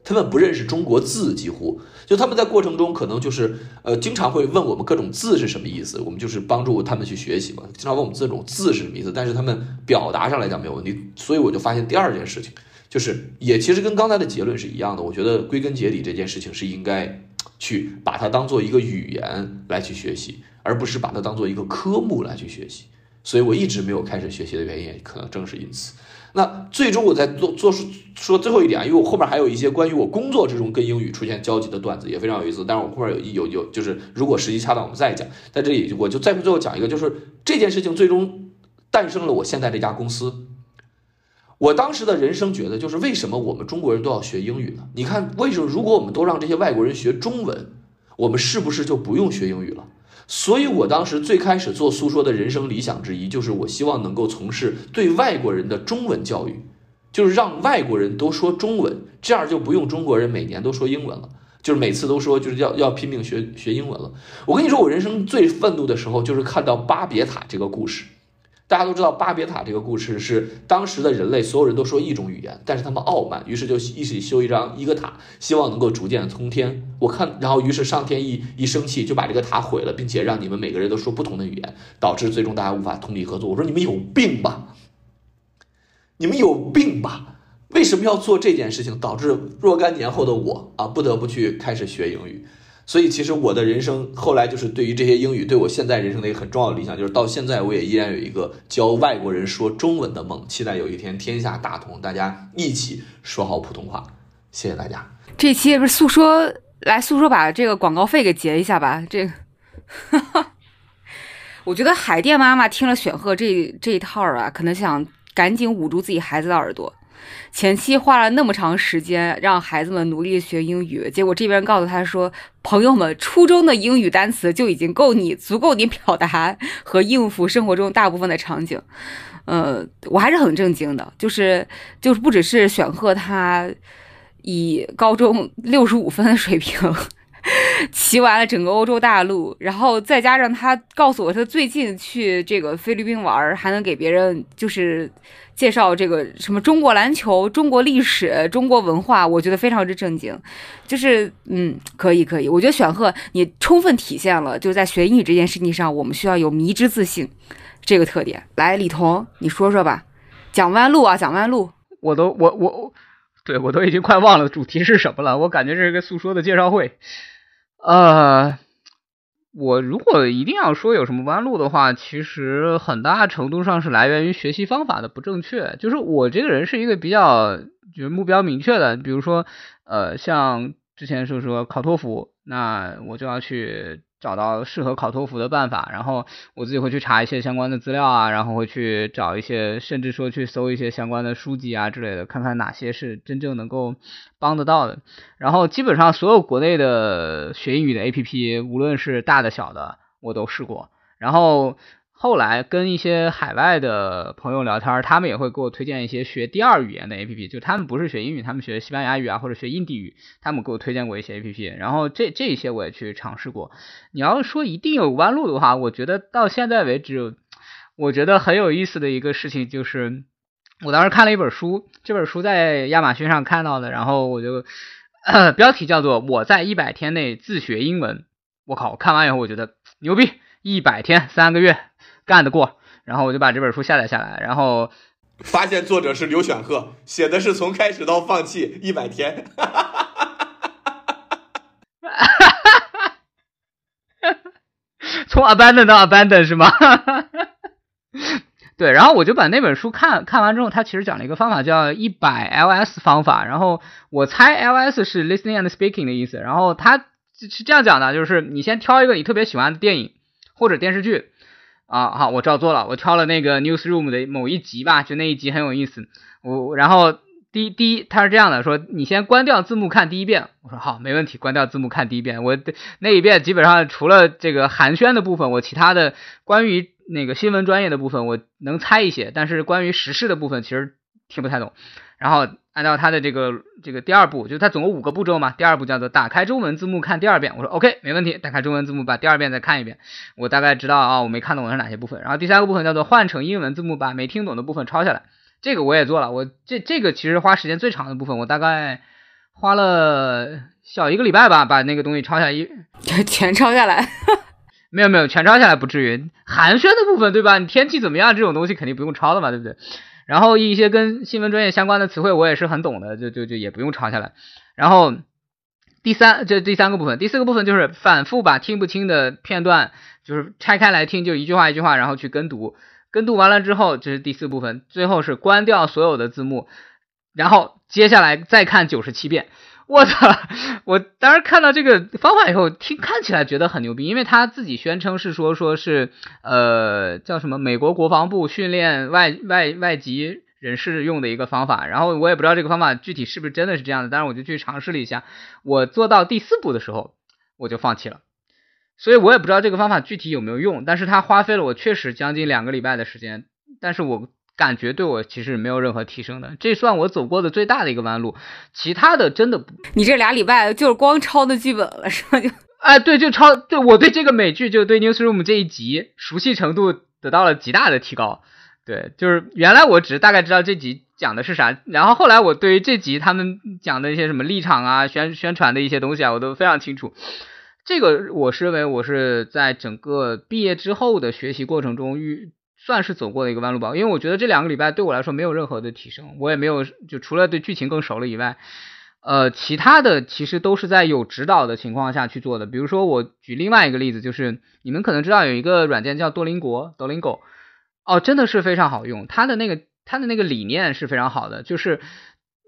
他们不认识中国字，几乎就他们在过程中可能就是呃，经常会问我们各种字是什么意思，我们就是帮助他们去学习嘛。经常问我们这种字是什么意思，但是他们表达上来讲没有问题。所以我就发现第二件事情，就是也其实跟刚才的结论是一样的。我觉得归根结底这件事情是应该去把它当做一个语言来去学习，而不是把它当做一个科目来去学习。所以我一直没有开始学习的原因，可能正是因此。那最终我在做做说最后一点啊，因为我后面还有一些关于我工作之中跟英语出现交集的段子，也非常有意思。但是我后面有有有，就是如果时机恰当，我们再讲。在这里，我就再最后讲一个，就是这件事情最终诞生了我现在这家公司。我当时的人生觉得，就是为什么我们中国人都要学英语呢？你看，为什么如果我们都让这些外国人学中文，我们是不是就不用学英语了？所以，我当时最开始做诉说的人生理想之一，就是我希望能够从事对外国人的中文教育，就是让外国人都说中文，这样就不用中国人每年都说英文了，就是每次都说就是要要拼命学学英文了。我跟你说，我人生最愤怒的时候，就是看到巴别塔这个故事。大家都知道巴别塔这个故事是当时的人类所有人都说一种语言，但是他们傲慢，于是就一起修一张一个塔，希望能够逐渐通天。我看，然后于是上天一一生气就把这个塔毁了，并且让你们每个人都说不同的语言，导致最终大家无法通力合作。我说你们有病吧？你们有病吧？为什么要做这件事情？导致若干年后的我啊，不得不去开始学英语。所以，其实我的人生后来就是对于这些英语，对我现在人生的一个很重要的理想，就是到现在我也依然有一个教外国人说中文的梦，期待有一天天下大同，大家一起说好普通话。谢谢大家。这期不是诉说来诉说，把这个广告费给结一下吧。这个，我觉得海淀妈妈听了选赫这这一套啊，可能想赶紧捂住自己孩子的耳朵。前期花了那么长时间让孩子们努力学英语，结果这边告诉他说：“朋友们，初中的英语单词就已经够你足够你表达和应付生活中大部分的场景。”呃，我还是很震惊的，就是就是不只是选赫他以高中六十五分的水平 骑完了整个欧洲大陆，然后再加上他告诉我他最近去这个菲律宾玩，还能给别人就是。介绍这个什么中国篮球、中国历史、中国文化，我觉得非常之正经，就是嗯，可以可以，我觉得选赫你充分体现了就在学英语这件事情上，我们需要有迷之自信这个特点。来，李彤，你说说吧，讲弯路啊，讲弯路，我都我我，对我都已经快忘了主题是什么了，我感觉这是个诉说的介绍会，呃。我如果一定要说有什么弯路的话，其实很大程度上是来源于学习方法的不正确。就是我这个人是一个比较就是目标明确的，比如说呃，像之前说说考托福，那我就要去。找到适合考托福的办法，然后我自己会去查一些相关的资料啊，然后会去找一些，甚至说去搜一些相关的书籍啊之类的，看看哪些是真正能够帮得到的。然后基本上所有国内的学英语的 APP，无论是大的小的，我都试过。然后。后来跟一些海外的朋友聊天，他们也会给我推荐一些学第二语言的 A P P，就他们不是学英语，他们学西班牙语啊或者学印地语，他们给我推荐过一些 A P P，然后这这些我也去尝试过。你要说一定有弯路的话，我觉得到现在为止，我觉得很有意思的一个事情就是，我当时看了一本书，这本书在亚马逊上看到的，然后我就 标题叫做《我在一百天内自学英文》，我靠，我看完以后我觉得牛逼，一百天三个月。干得过，然后我就把这本书下载下来，然后发现作者是刘选赫，写的是从开始到放弃一百天，从 abandon 到 abandon 是吗？对，然后我就把那本书看看完之后，他其实讲了一个方法叫一百 LS 方法，然后我猜 LS 是 listening and speaking 的意思，然后他是这样讲的，就是你先挑一个你特别喜欢的电影或者电视剧。啊，好，我照做了。我挑了那个 Newsroom 的某一集吧，就那一集很有意思。我然后第第一，他是这样的，说你先关掉字幕看第一遍。我说好，没问题，关掉字幕看第一遍。我那一遍基本上除了这个寒暄的部分，我其他的关于那个新闻专业的部分我能猜一些，但是关于时事的部分其实听不太懂。然后按照它的这个这个第二步，就是它总共五个步骤嘛。第二步叫做打开中文字幕看第二遍，我说 OK 没问题，打开中文字幕把第二遍再看一遍，我大概知道啊我没看懂的是哪些部分。然后第三个部分叫做换成英文字幕，把没听懂的部分抄下来，这个我也做了。我这这个其实花时间最长的部分，我大概花了小一个礼拜吧，把那个东西抄下来一 全抄下来。没有没有全抄下来不至于，寒暄的部分对吧？你天气怎么样这种东西肯定不用抄的嘛，对不对？然后一些跟新闻专业相关的词汇我也是很懂的，就就就也不用抄下来。然后第三这第三个部分，第四个部分就是反复把听不清的片段就是拆开来听，就一句话一句话，然后去跟读。跟读完了之后，这是第四部分，最后是关掉所有的字幕，然后接下来再看九十七遍。我操！我当时看到这个方法以后，听看起来觉得很牛逼，因为他自己宣称是说说是呃叫什么美国国防部训练外外外籍人士用的一个方法，然后我也不知道这个方法具体是不是真的是这样的，但是我就去尝试了一下，我做到第四步的时候我就放弃了，所以我也不知道这个方法具体有没有用，但是它花费了我确实将近两个礼拜的时间，但是我。感觉对我其实没有任何提升的，这算我走过的最大的一个弯路。其他的真的不，你这俩礼拜就是光抄的剧本了，是吧？就 哎，对，就抄。对我对这个美剧，就对 Newsroom 这一集熟悉程度得到了极大的提高。对，就是原来我只是大概知道这集讲的是啥，然后后来我对于这集他们讲的一些什么立场啊、宣宣传的一些东西啊，我都非常清楚。这个我是认为我是在整个毕业之后的学习过程中遇。算是走过的一个弯路吧，因为我觉得这两个礼拜对我来说没有任何的提升，我也没有就除了对剧情更熟了以外，呃，其他的其实都是在有指导的情况下去做的。比如说我举另外一个例子，就是你们可能知道有一个软件叫多邻国 （Duolingo），哦，真的是非常好用，它的那个它的那个理念是非常好的，就是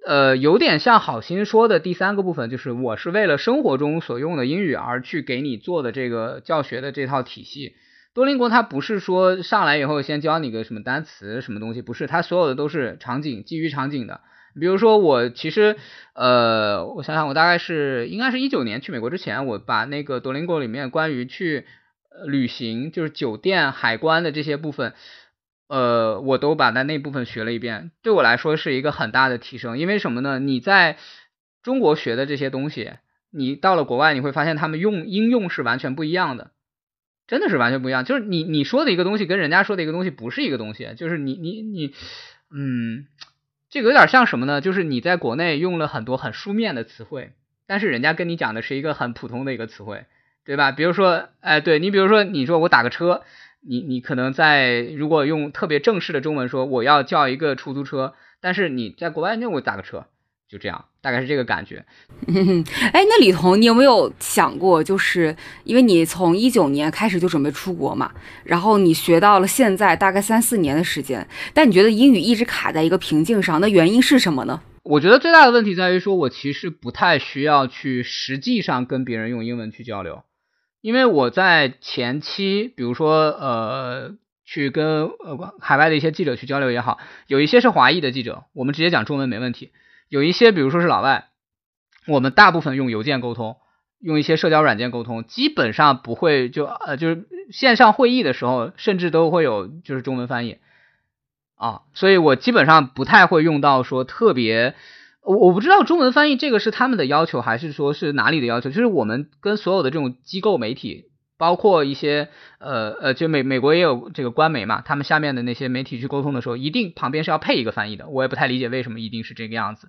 呃有点像好心说的第三个部分，就是我是为了生活中所用的英语而去给你做的这个教学的这套体系。多邻国它不是说上来以后先教你个什么单词什么东西，不是，它所有的都是场景，基于场景的。比如说我其实，呃，我想想，我大概是应该是一九年去美国之前，我把那个多邻国里面关于去旅行，就是酒店、海关的这些部分，呃，我都把它那部分学了一遍。对我来说是一个很大的提升，因为什么呢？你在中国学的这些东西，你到了国外你会发现他们用应用是完全不一样的。真的是完全不一样，就是你你说的一个东西跟人家说的一个东西不是一个东西，就是你你你，嗯，这个有点像什么呢？就是你在国内用了很多很书面的词汇，但是人家跟你讲的是一个很普通的一个词汇，对吧？比如说，哎，对你比如说你说我打个车，你你可能在如果用特别正式的中文说我要叫一个出租车，但是你在国外那我打个车。就这样，大概是这个感觉。哎，那李彤，你有没有想过，就是因为你从一九年开始就准备出国嘛，然后你学到了现在大概三四年的时间，但你觉得英语一直卡在一个瓶颈上，那原因是什么呢？我觉得最大的问题在于说，我其实不太需要去实际上跟别人用英文去交流，因为我在前期，比如说呃，去跟呃海外的一些记者去交流也好，有一些是华裔的记者，我们直接讲中文没问题。有一些，比如说是老外，我们大部分用邮件沟通，用一些社交软件沟通，基本上不会就呃就是线上会议的时候，甚至都会有就是中文翻译。啊，所以我基本上不太会用到说特别，我我不知道中文翻译这个是他们的要求还是说是哪里的要求，就是我们跟所有的这种机构媒体，包括一些呃呃就美美国也有这个官媒嘛，他们下面的那些媒体去沟通的时候，一定旁边是要配一个翻译的，我也不太理解为什么一定是这个样子。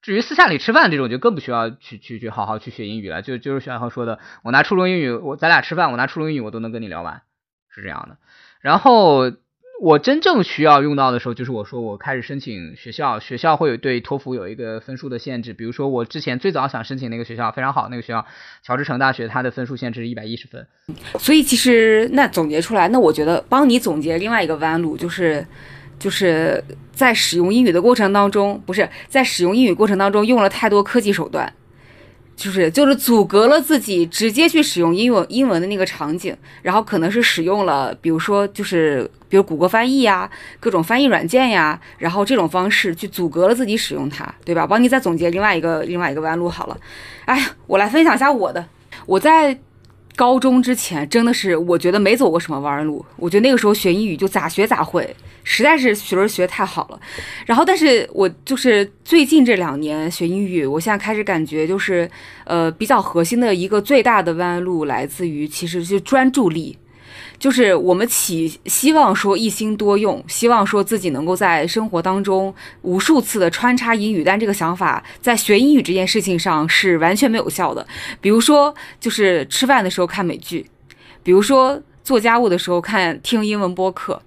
至于私下里吃饭这种，就更不需要去去去好好去学英语了。就就是徐海浩说的，我拿初中英语，我咱俩吃饭，我拿初中英语我都能跟你聊完，是这样的。然后我真正需要用到的时候，就是我说我开始申请学校，学校会有对托福有一个分数的限制。比如说我之前最早想申请那个学校非常好，那个学校乔治城大学，它的分数限制是一百一十分。所以其实那总结出来，那我觉得帮你总结另外一个弯路就是。就是在使用英语的过程当中，不是在使用英语过程当中用了太多科技手段，就是就是阻隔了自己直接去使用英文英文的那个场景，然后可能是使用了，比如说就是比如谷歌翻译呀，各种翻译软件呀，然后这种方式去阻隔了自己使用它，对吧？帮你再总结另外一个另外一个弯路好了。哎，我来分享一下我的，我在。高中之前真的是我觉得没走过什么弯路，我觉得那个时候学英语就咋学咋会，实在是学着学太好了。然后，但是我就是最近这两年学英语，我现在开始感觉就是呃比较核心的一个最大的弯路来自于其实是专注力。就是我们起希望说一心多用，希望说自己能够在生活当中无数次的穿插英语，但这个想法在学英语这件事情上是完全没有效的。比如说，就是吃饭的时候看美剧，比如说做家务的时候看听英文播客。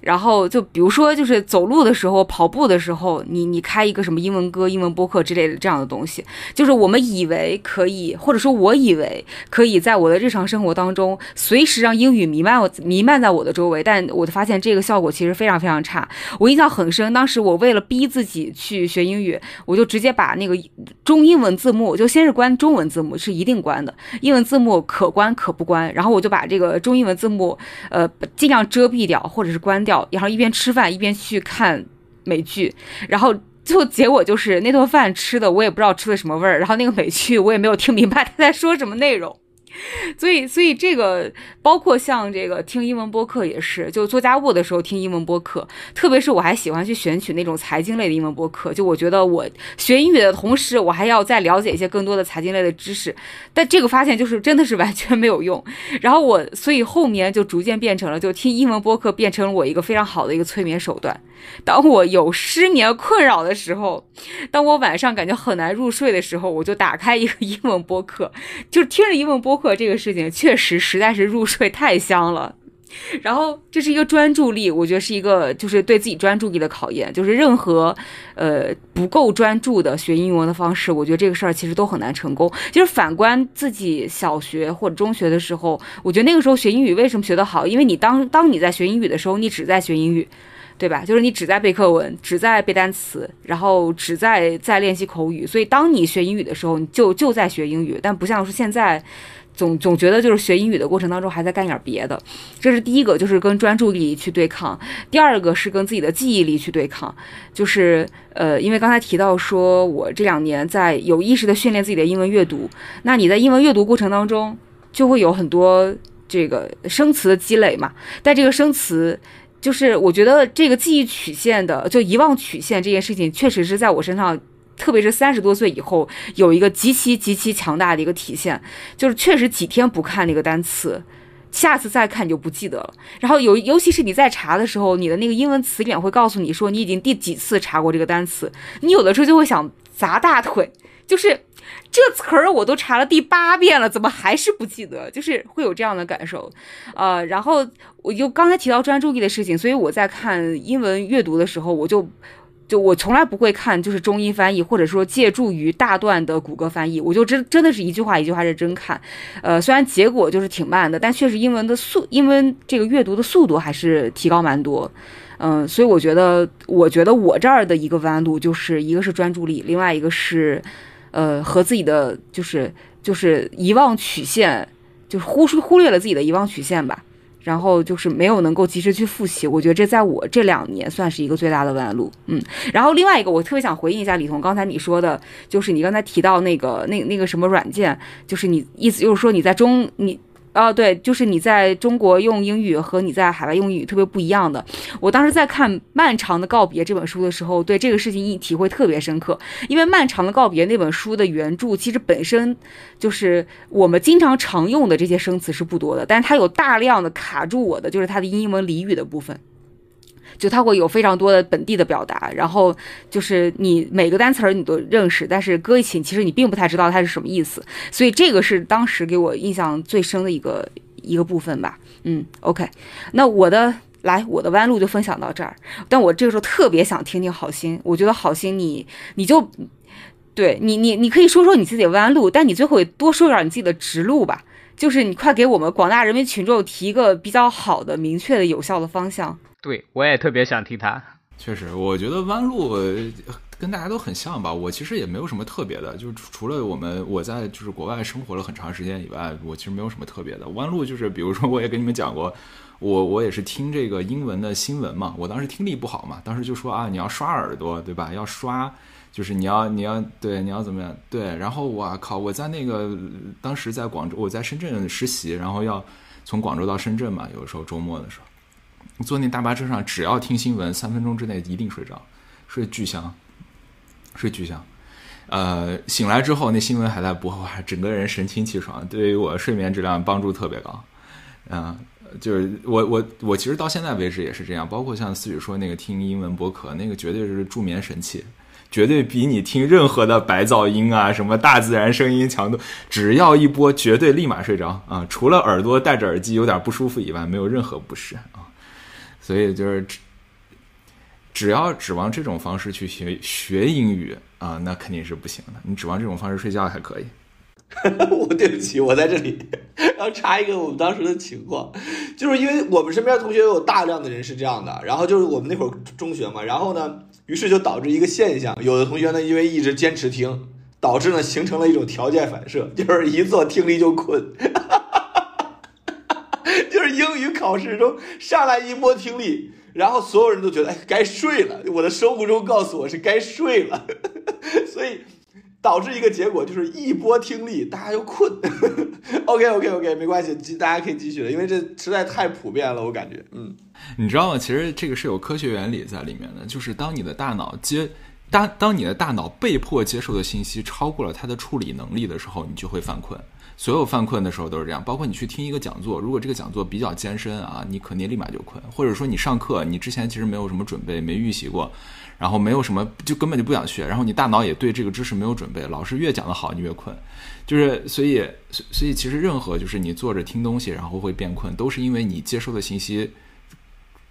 然后就比如说，就是走路的时候、跑步的时候，你你开一个什么英文歌、英文播客之类的这样的东西，就是我们以为可以，或者说我以为可以在我的日常生活当中随时让英语弥漫弥漫在我的周围，但我发现这个效果其实非常非常差。我印象很深，当时我为了逼自己去学英语，我就直接把那个中英文字幕就先是关中文字幕是一定关的，英文字幕可关可不关，然后我就把这个中英文字幕呃尽量遮蔽掉或者是关掉。然后一边吃饭一边去看美剧，然后最后结果就是那顿饭吃的我也不知道吃的什么味儿，然后那个美剧我也没有听明白他在说什么内容。所以，所以这个包括像这个听英文播客也是，就做家务的时候听英文播客，特别是我还喜欢去选取那种财经类的英文播客。就我觉得我学英语的同时，我还要再了解一些更多的财经类的知识。但这个发现就是真的是完全没有用。然后我，所以后面就逐渐变成了，就听英文播客变成了我一个非常好的一个催眠手段。当我有失眠困扰的时候，当我晚上感觉很难入睡的时候，我就打开一个 英文播客，就听着英文播客这个事情，确实实在是入睡太香了。然后这是一个专注力，我觉得是一个就是对自己专注力的考验。就是任何呃不够专注的学英文的方式，我觉得这个事儿其实都很难成功。就是反观自己小学或者中学的时候，我觉得那个时候学英语为什么学得好？因为你当当你在学英语的时候，你只在学英语。对吧？就是你只在背课文，只在背单词，然后只在在练习口语。所以当你学英语的时候，你就就在学英语，但不像是现在，总总觉得就是学英语的过程当中还在干点别的。这是第一个，就是跟专注力去对抗；第二个是跟自己的记忆力去对抗。就是呃，因为刚才提到说我这两年在有意识的训练自己的英文阅读，那你在英文阅读过程当中就会有很多这个生词的积累嘛，但这个生词。就是我觉得这个记忆曲线的，就遗忘曲线这件事情，确实是在我身上，特别是三十多岁以后，有一个极其极其强大的一个体现。就是确实几天不看那个单词，下次再看你就不记得了。然后有，尤其是你在查的时候，你的那个英文词典会告诉你说你已经第几次查过这个单词，你有的时候就会想砸大腿，就是。这词儿我都查了第八遍了，怎么还是不记得？就是会有这样的感受，呃，然后我就刚才提到专注力的事情，所以我在看英文阅读的时候，我就就我从来不会看就是中英翻译，或者说借助于大段的谷歌翻译，我就真真的是一句话一句话认真看，呃，虽然结果就是挺慢的，但确实英文的速英文这个阅读的速度还是提高蛮多，嗯，所以我觉得我觉得我这儿的一个弯路就是一个是专注力，另外一个是。呃，和自己的就是就是遗忘曲线，就是忽忽略了自己的遗忘曲线吧，然后就是没有能够及时去复习，我觉得这在我这两年算是一个最大的弯路，嗯，然后另外一个我特别想回应一下李彤刚才你说的，就是你刚才提到那个那那个什么软件，就是你意思就是说你在中你。哦，对，就是你在中国用英语和你在海外用英语特别不一样的。我当时在看《漫长的告别》这本书的时候，对这个事情一体会特别深刻。因为《漫长的告别》那本书的原著其实本身就是我们经常常用的这些生词是不多的，但是它有大量的卡住我的，就是它的英文俚语的部分。就它会有非常多的本地的表达，然后就是你每个单词儿你都认识，但是搁一起其实你并不太知道它是什么意思，所以这个是当时给我印象最深的一个一个部分吧。嗯，OK，那我的来我的弯路就分享到这儿，但我这个时候特别想听听好心，我觉得好心你你就对你你你可以说说你自己的弯路，但你最后也多说点你自己的直路吧，就是你快给我们广大人民群众提一个比较好的、明确的、有效的方向。对，我也特别想听他。确实，我觉得弯路跟大家都很像吧。我其实也没有什么特别的，就除了我们我在就是国外生活了很长时间以外，我其实没有什么特别的。弯路就是，比如说我也跟你们讲过，我我也是听这个英文的新闻嘛，我当时听力不好嘛，当时就说啊，你要刷耳朵，对吧？要刷，就是你要你要对你要怎么样对。然后我靠，我在那个当时在广州，我在深圳实习，然后要从广州到深圳嘛，有时候周末的时候，坐那大巴车上，只要听新闻，三分钟之内一定睡着。睡巨香，睡巨香，呃，醒来之后那新闻还在播，整个人神清气爽，对于我睡眠质量帮助特别高。嗯，就是我我我其实到现在为止也是这样，包括像思雨说那个听英文播客，那个绝对是助眠神器，绝对比你听任何的白噪音啊、什么大自然声音强度，只要一播，绝对立马睡着啊！除了耳朵戴着耳机有点不舒服以外，没有任何不适啊。所以就是。只要指望这种方式去学学英语啊，那肯定是不行的。你指望这种方式睡觉还可以。我对不起，我在这里 要插一个我们当时的情况，就是因为我们身边同学有大量的人是这样的，然后就是我们那会儿中学嘛，然后呢，于是就导致一个现象，有的同学呢因为一直坚持听，导致呢形成了一种条件反射，就是一做听力就困，就是英语考试中上来一波听力。然后所有人都觉得，哎，该睡了。我的生物钟告诉我是该睡了，所以导致一个结果就是一波听力，大家就困。OK，OK，OK，没关系，大家可以继续了，因为这实在太普遍了，我感觉。嗯，你知道吗？其实这个是有科学原理在里面的，就是当你的大脑接当当你的大脑被迫接受的信息超过了它的处理能力的时候，你就会犯困。所有犯困的时候都是这样，包括你去听一个讲座，如果这个讲座比较艰深啊，你肯定立马就困；或者说你上课，你之前其实没有什么准备，没预习过，然后没有什么，就根本就不想学，然后你大脑也对这个知识没有准备，老师越讲的好，你越困。就是所以，所以其实任何就是你坐着听东西，然后会变困，都是因为你接收的信息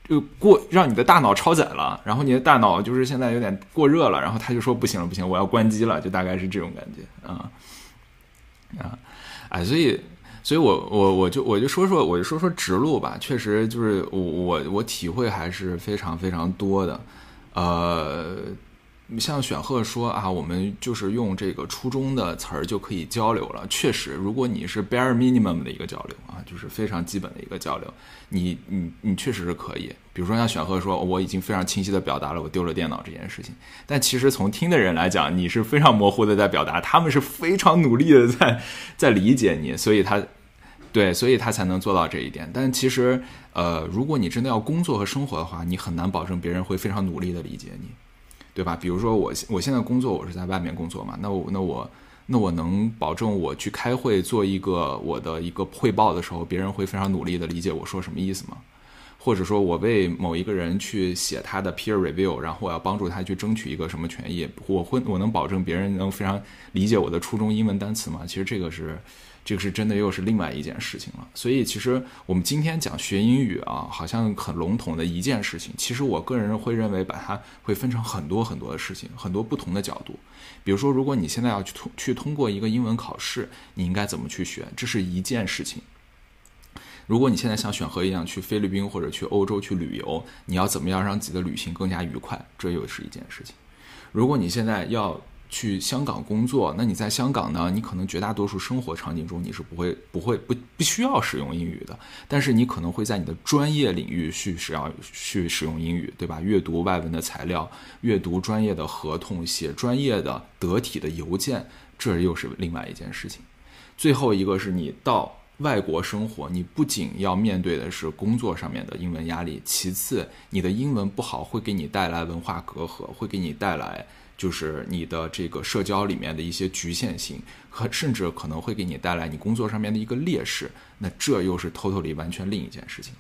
就过，让你的大脑超载了，然后你的大脑就是现在有点过热了，然后他就说不行了，不行，我要关机了，就大概是这种感觉啊啊。哎，所以，所以我我我就我就说说我就说说直路吧，确实就是我我我体会还是非常非常多的，呃，像选赫说啊，我们就是用这个初中的词儿就可以交流了，确实，如果你是 bare minimum 的一个交流啊，就是非常基本的一个交流，你你你确实是可以。比如说像选赫说，我已经非常清晰的表达了我丢了电脑这件事情，但其实从听的人来讲，你是非常模糊的在表达，他们是非常努力的在在理解你，所以他对，所以他才能做到这一点。但其实，呃，如果你真的要工作和生活的话，你很难保证别人会非常努力的理解你，对吧？比如说我我现在工作，我是在外面工作嘛，那我那我那我能保证我去开会做一个我的一个汇报的时候，别人会非常努力的理解我说什么意思吗？或者说我为某一个人去写他的 peer review，然后我要帮助他去争取一个什么权益，我会我能保证别人能非常理解我的初中英文单词吗？其实这个是，这个是真的又是另外一件事情了。所以其实我们今天讲学英语啊，好像很笼统的一件事情。其实我个人会认为把它会分成很多很多的事情，很多不同的角度。比如说，如果你现在要去通去通过一个英文考试，你应该怎么去学？这是一件事情。如果你现在像选和一样去菲律宾或者去欧洲去旅游，你要怎么样让自己的旅行更加愉快？这又是一件事情。如果你现在要去香港工作，那你在香港呢？你可能绝大多数生活场景中你是不会、不会、不不需要使用英语的，但是你可能会在你的专业领域去使要去使用英语，对吧？阅读外文的材料，阅读专业的合同，写专业的得体的邮件，这又是另外一件事情。最后一个是你到。外国生活，你不仅要面对的是工作上面的英文压力，其次，你的英文不好会给你带来文化隔阂，会给你带来就是你的这个社交里面的一些局限性，和甚至可能会给你带来你工作上面的一个劣势。那这又是 totally 完全另一件事情了。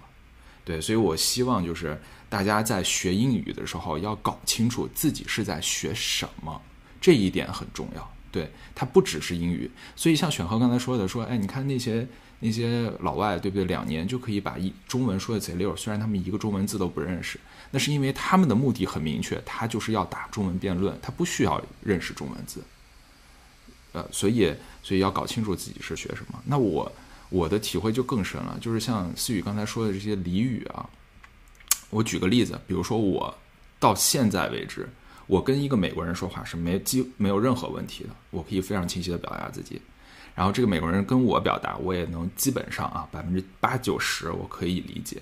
对，所以我希望就是大家在学英语的时候要搞清楚自己是在学什么，这一点很重要。对，它不只是英语。所以像选和刚才说的，说，哎，你看那些。那些老外对不对？两年就可以把一中文说的贼溜，虽然他们一个中文字都不认识，那是因为他们的目的很明确，他就是要打中文辩论，他不需要认识中文字。呃，所以所以要搞清楚自己是学什么。那我我的体会就更深了，就是像思雨刚才说的这些俚语啊，我举个例子，比如说我到现在为止，我跟一个美国人说话是没几没有任何问题的，我可以非常清晰的表达自己。然后这个美国人跟我表达，我也能基本上啊百分之八九十我可以理解。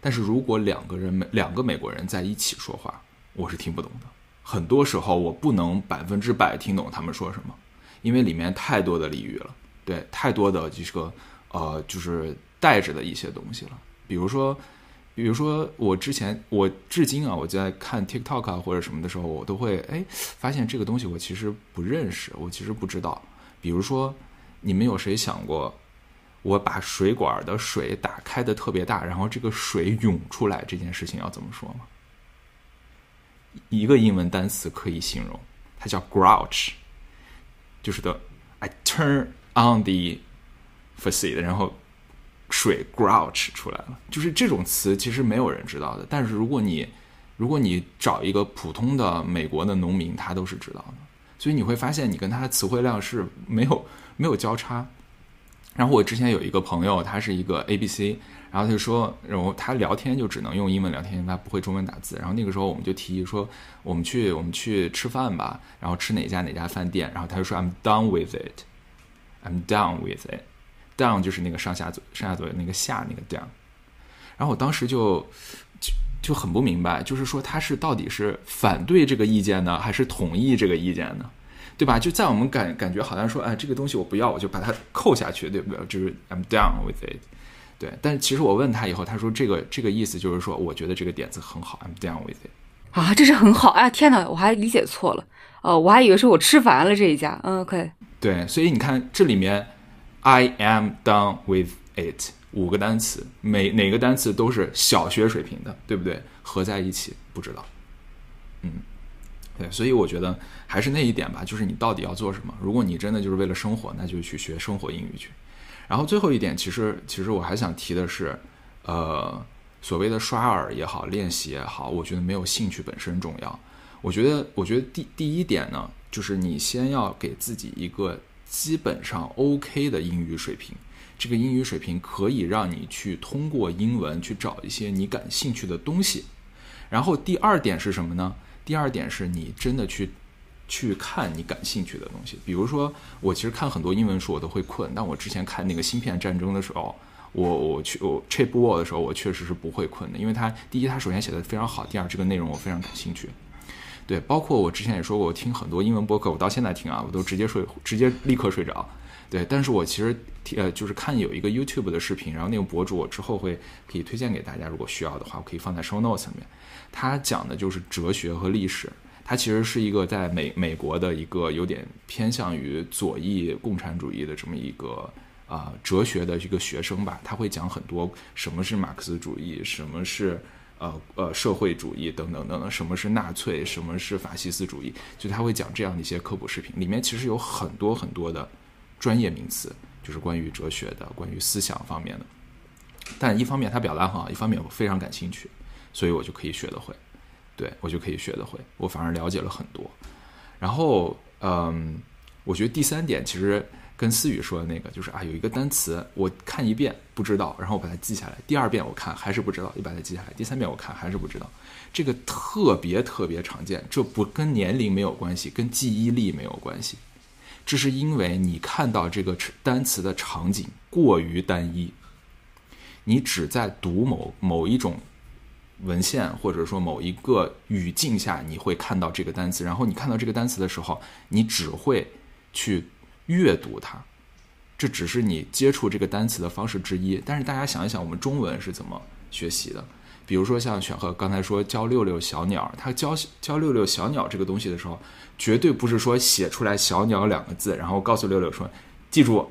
但是如果两个人美两个美国人在一起说话，我是听不懂的。很多时候我不能百分之百听懂他们说什么，因为里面太多的俚语了，对，太多的这个呃就是带着的一些东西了。比如说，比如说我之前我至今啊我在看 TikTok 啊或者什么的时候，我都会哎发现这个东西我其实不认识，我其实不知道。比如说，你们有谁想过？我把水管的水打开的特别大，然后这个水涌出来，这件事情要怎么说吗？一个英文单词可以形容，它叫 grouch，就是的，I turn on the faucet，然后水 grouch 出来了，就是这种词其实没有人知道的，但是如果你如果你找一个普通的美国的农民，他都是知道的，所以你会发现你跟他的词汇量是没有没有交叉。然后我之前有一个朋友，他是一个 A B C，然后他就说，然后他聊天就只能用英文聊天，他不会中文打字。然后那个时候我们就提议说，我们去我们去吃饭吧，然后吃哪家哪家饭店。然后他就说，I'm done with it，I'm done with it，down 就是那个上下左上下左右那个下那个 down。然后我当时就就就很不明白，就是说他是到底是反对这个意见呢，还是同意这个意见呢？对吧？就在我们感感觉好像说，哎，这个东西我不要，我就把它扣下去，对不对？就是 I'm done with it。对，但是其实我问他以后，他说这个这个意思就是说，我觉得这个点子很好，I'm done with it。啊，这是很好哎啊！天哪，我还理解错了，哦，我还以为是我吃烦了这一家。嗯，OK。对，所以你看这里面，I am done with it 五个单词，每哪个单词都是小学水平的，对不对？合在一起不知道，嗯。对，所以我觉得还是那一点吧，就是你到底要做什么。如果你真的就是为了生活，那就去学生活英语去。然后最后一点，其实其实我还想提的是，呃，所谓的刷耳也好，练习也好，我觉得没有兴趣本身重要。我觉得，我觉得第第一点呢，就是你先要给自己一个基本上 OK 的英语水平，这个英语水平可以让你去通过英文去找一些你感兴趣的东西。然后第二点是什么呢？第二点是你真的去去看你感兴趣的东西，比如说我其实看很多英文书我都会困，但我之前看那个芯片战争的时候，我我去我 Chip War 的时候，我确实是不会困的，因为它第一它首先写的非常好，第二这个内容我非常感兴趣。对，包括我之前也说过，我听很多英文播客，我到现在听啊，我都直接睡，直接立刻睡着。对，但是我其实呃就是看有一个 YouTube 的视频，然后那个博主我之后会可以推荐给大家，如果需要的话，我可以放在 Show Notes 里面。他讲的就是哲学和历史，他其实是一个在美美国的一个有点偏向于左翼共产主义的这么一个啊哲学的一个学生吧。他会讲很多什么是马克思主义，什么是呃呃社会主义等等等等，什么是纳粹，什么是法西斯主义，就他会讲这样的一些科普视频，里面其实有很多很多的专业名词，就是关于哲学的，关于思想方面的。但一方面他表达很好，一方面我非常感兴趣。所以我就可以学得会，对我就可以学得会，我反而了解了很多。然后，嗯，我觉得第三点其实跟思雨说的那个，就是啊，有一个单词我看一遍不知道，然后我把它记下来；第二遍我看还是不知道，又把它记下来；第三遍我看还是不知道。这个特别特别常见，这不跟年龄没有关系，跟记忆力没有关系，这是因为你看到这个单词的场景过于单一，你只在读某某一种。文献或者说某一个语境下，你会看到这个单词，然后你看到这个单词的时候，你只会去阅读它，这只是你接触这个单词的方式之一。但是大家想一想，我们中文是怎么学习的？比如说像选和刚才说教六六小鸟，他教教六六小鸟这个东西的时候，绝对不是说写出来“小鸟”两个字，然后告诉六六说记住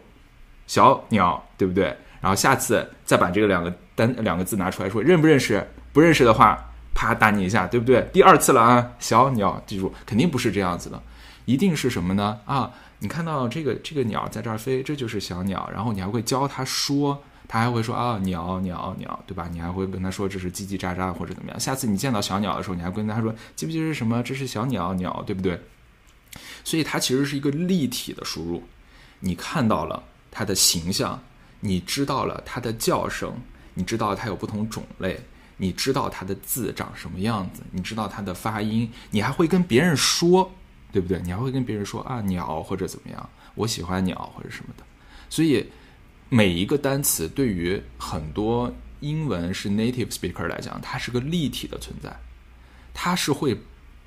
小鸟，对不对？然后下次再把这个两个单两个字拿出来说认不认识？不认识的话，啪打你一下，对不对？第二次了啊，小鸟，记住，肯定不是这样子的，一定是什么呢？啊，你看到这个这个鸟在这儿飞，这就是小鸟，然后你还会教它说，他还会说啊，鸟鸟鸟，对吧？你还会跟他说这是叽叽喳喳或者怎么样。下次你见到小鸟的时候，你还跟他说记不记得什么？这是小鸟鸟，对不对？所以它其实是一个立体的输入，你看到了它的形象，你知道了它的叫声，你知道它有不同种类。你知道它的字长什么样子，你知道它的发音，你还会跟别人说，对不对？你还会跟别人说啊，鸟或者怎么样，我喜欢鸟或者什么的。所以每一个单词对于很多英文是 native speaker 来讲，它是个立体的存在，它是会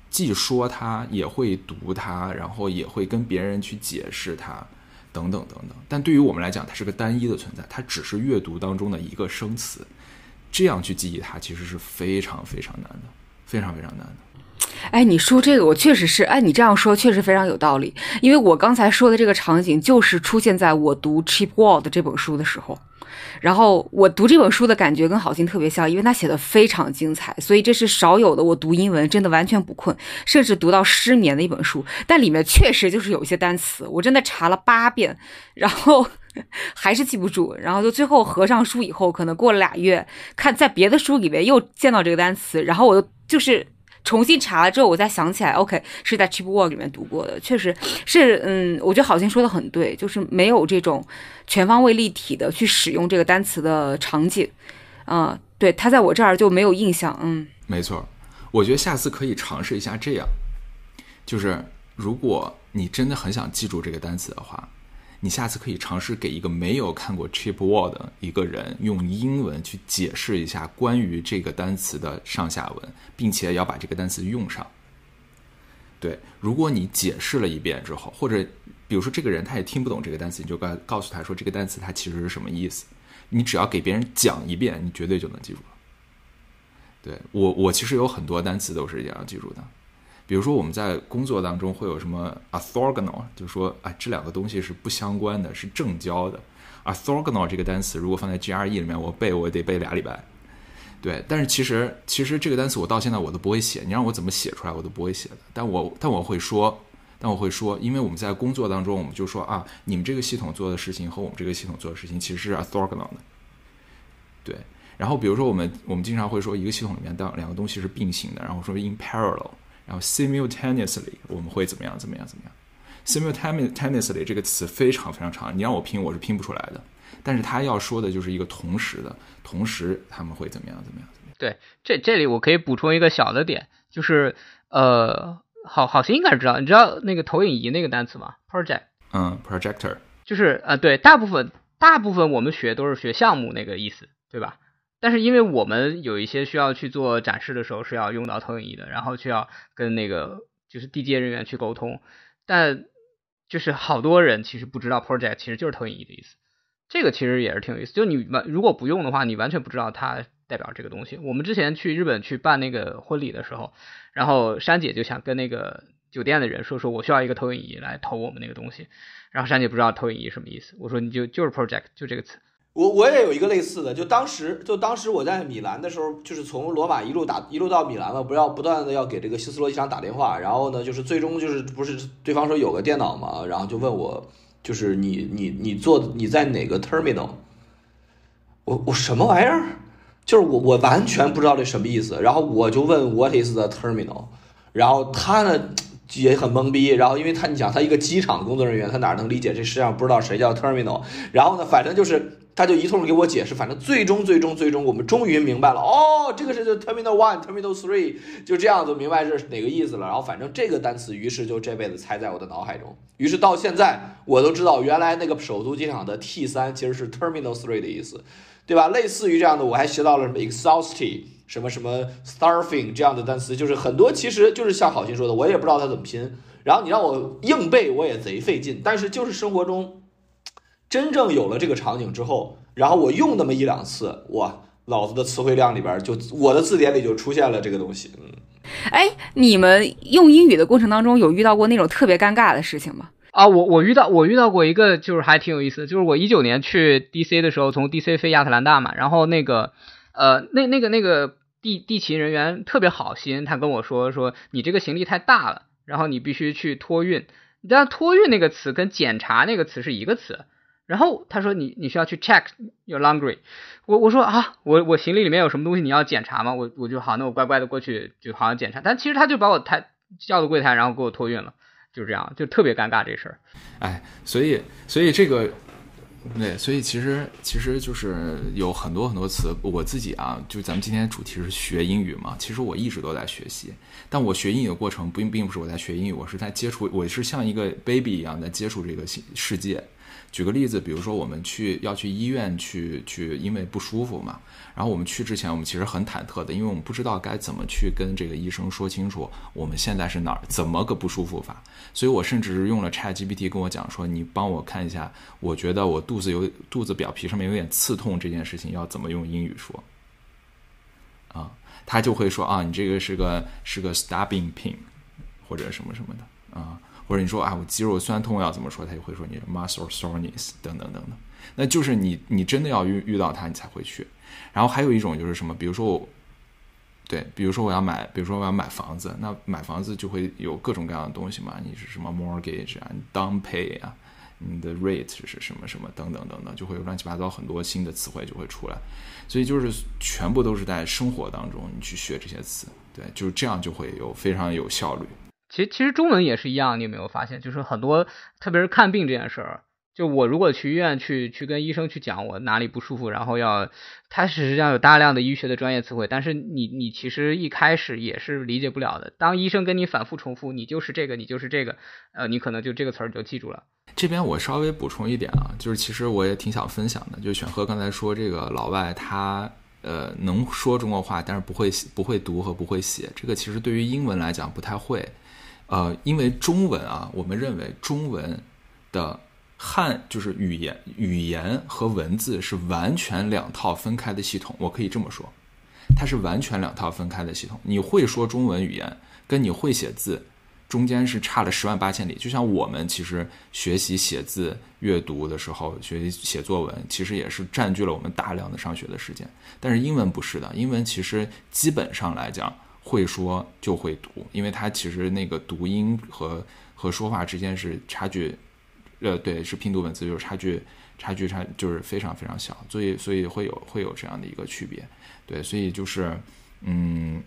既说它，也会读它，然后也会跟别人去解释它，等等等等。但对于我们来讲，它是个单一的存在，它只是阅读当中的一个生词。这样去记忆它，其实是非常非常难的，非常非常难的。哎，你说这个，我确实是，哎，你这样说确实非常有道理。因为我刚才说的这个场景，就是出现在我读《Cheap World》这本书的时候。然后我读这本书的感觉跟好心特别像，因为他写的非常精彩，所以这是少有的我读英文真的完全不困，甚至读到失眠的一本书。但里面确实就是有一些单词，我真的查了八遍，然后 还是记不住。然后就最后合上书以后，可能过了俩月，看在别的书里面又见到这个单词，然后我就就是。重新查了之后，我再想起来，OK，是在 Cheap World 里面读过的，确实是，嗯，我觉得好像说的很对，就是没有这种全方位立体的去使用这个单词的场景，啊，对，他在我这儿就没有印象，嗯，没错，我觉得下次可以尝试一下这样，就是如果你真的很想记住这个单词的话。你下次可以尝试给一个没有看过 Cheap Word 的一个人用英文去解释一下关于这个单词的上下文，并且要把这个单词用上。对，如果你解释了一遍之后，或者比如说这个人他也听不懂这个单词，你就告告诉他说这个单词它其实是什么意思。你只要给别人讲一遍，你绝对就能记住了。对我，我其实有很多单词都是这样记住的。比如说，我们在工作当中会有什么 orthogonal，就是说，啊，这两个东西是不相关的，是正交的。orthogonal 这个单词，如果放在 GRE 里面，我背我得背俩礼拜。对，但是其实其实这个单词我到现在我都不会写，你让我怎么写出来我都不会写的。但我但我会说，但我会说，因为我们在工作当中，我们就说啊，你们这个系统做的事情和我们这个系统做的事情其实是 orthogonal 的。对，然后比如说我们我们经常会说一个系统里面当两个东西是并行的，然后说 in parallel。然后 simultaneously 我们会怎么样？怎么样？怎么样？simultaneously 这个词非常非常长，你让我拼我是拼不出来的。但是他要说的就是一个同时的，同时他们会怎么样？怎么样？怎么样？对，这这里我可以补充一个小的点，就是呃，好好心应该知道，你知道那个投影仪那个单词吗？project，嗯，projector，就是呃，对，大部分大部分我们学都是学项目那个意思，对吧？但是因为我们有一些需要去做展示的时候是要用到投影仪的，然后需要跟那个就是地接人员去沟通，但就是好多人其实不知道 project 其实就是投影仪的意思，这个其实也是挺有意思。就你完如果不用的话，你完全不知道它代表这个东西。我们之前去日本去办那个婚礼的时候，然后珊姐就想跟那个酒店的人说，说我需要一个投影仪来投我们那个东西，然后珊姐不知道投影仪什么意思，我说你就就是 project 就这个词。我我也有一个类似的，就当时就当时我在米兰的时候，就是从罗马一路打一路到米兰嘛，不要不断的要给这个希斯罗机场打电话，然后呢，就是最终就是不是对方说有个电脑嘛，然后就问我，就是你你你做你在哪个 terminal？我我什么玩意儿？就是我我完全不知道这什么意思，然后我就问 What is the terminal？然后他呢也很懵逼，然后因为他你想他一个机场工作人员，他哪能理解这世界上不知道谁叫 terminal？然后呢，反正就是。他就一通给我解释，反正最终最终最终，我们终于明白了。哦，这个是 terminal one, terminal three，就这样子明白是哪个意思了。然后反正这个单词，于是就这辈子猜在我的脑海中。于是到现在，我都知道原来那个首都机场的 T 三其实是 terminal three 的意思，对吧？类似于这样的，我还学到了什么 exhausted，什么什么 starving 这样的单词，就是很多其实就是像好心说的，我也不知道它怎么拼。然后你让我硬背，我也贼费劲。但是就是生活中。真正有了这个场景之后，然后我用那么一两次，哇，老子的词汇量里边就我的字典里就出现了这个东西。嗯，哎，你们用英语的过程当中有遇到过那种特别尴尬的事情吗？啊，我我遇到我遇到过一个，就是还挺有意思的，就是我一九年去 DC 的时候，从 DC 飞亚特兰大嘛，然后那个呃，那那个那个地地勤人员特别好心，他跟我说说你这个行李太大了，然后你必须去托运。你知道托运那个词跟检查那个词是一个词。然后他说你你需要去 check your laundry，我我说啊我我行李里面有什么东西你要检查吗？我我就好那我乖乖的过去就好像检查，但其实他就把我抬叫到柜台然后给我托运了，就这样就特别尴尬这事儿。哎，所以所以这个对，所以其实其实就是有很多很多词，我自己啊，就咱们今天主题是学英语嘛，其实我一直都在学习，但我学英语的过程并并不是我在学英语，我是在接触，我是像一个 baby 一样在接触这个世界。举个例子，比如说我们去要去医院去去，因为不舒服嘛。然后我们去之前，我们其实很忐忑的，因为我们不知道该怎么去跟这个医生说清楚我们现在是哪儿，怎么个不舒服法。所以我甚至是用了 Chat GPT 跟我讲说，你帮我看一下，我觉得我肚子有肚子表皮上面有点刺痛这件事情要怎么用英语说。啊，他就会说啊，你这个是个是个 stabbing pain，或者什么什么的啊。或者你说啊，我肌肉酸痛要怎么说？他就会说你 muscle soreness 等等等等。那就是你你真的要遇遇到他，你才会去。然后还有一种就是什么？比如说我，对，比如说我要买，比如说我要买房子，那买房子就会有各种各样的东西嘛。你是什么 mortgage 啊你，down pay 啊，你的 rate 是什么什么等等等等，就会有乱七八糟很多新的词汇就会出来。所以就是全部都是在生活当中你去学这些词，对，就是这样就会有非常有效率。其实其实中文也是一样，你有没有发现？就是很多，特别是看病这件事儿，就我如果去医院去去跟医生去讲我哪里不舒服，然后要，他实际上有大量的医学的专业词汇，但是你你其实一开始也是理解不了的。当医生跟你反复重复，你就是这个，你就是这个，呃，你可能就这个词儿就记住了。这边我稍微补充一点啊，就是其实我也挺想分享的，就选赫刚才说这个老外他呃能说中国话，但是不会不会读和不会写，这个其实对于英文来讲不太会。呃，因为中文啊，我们认为中文的汉就是语言，语言和文字是完全两套分开的系统。我可以这么说，它是完全两套分开的系统。你会说中文语言，跟你会写字，中间是差了十万八千里。就像我们其实学习写字、阅读的时候，学习写作文，其实也是占据了我们大量的上学的时间。但是英文不是的，英文其实基本上来讲。会说就会读，因为它其实那个读音和和说话之间是差距，呃，对，是拼读文字就是差距，差距差就是非常非常小，所以所以会有会有这样的一个区别，对，所以就是嗯，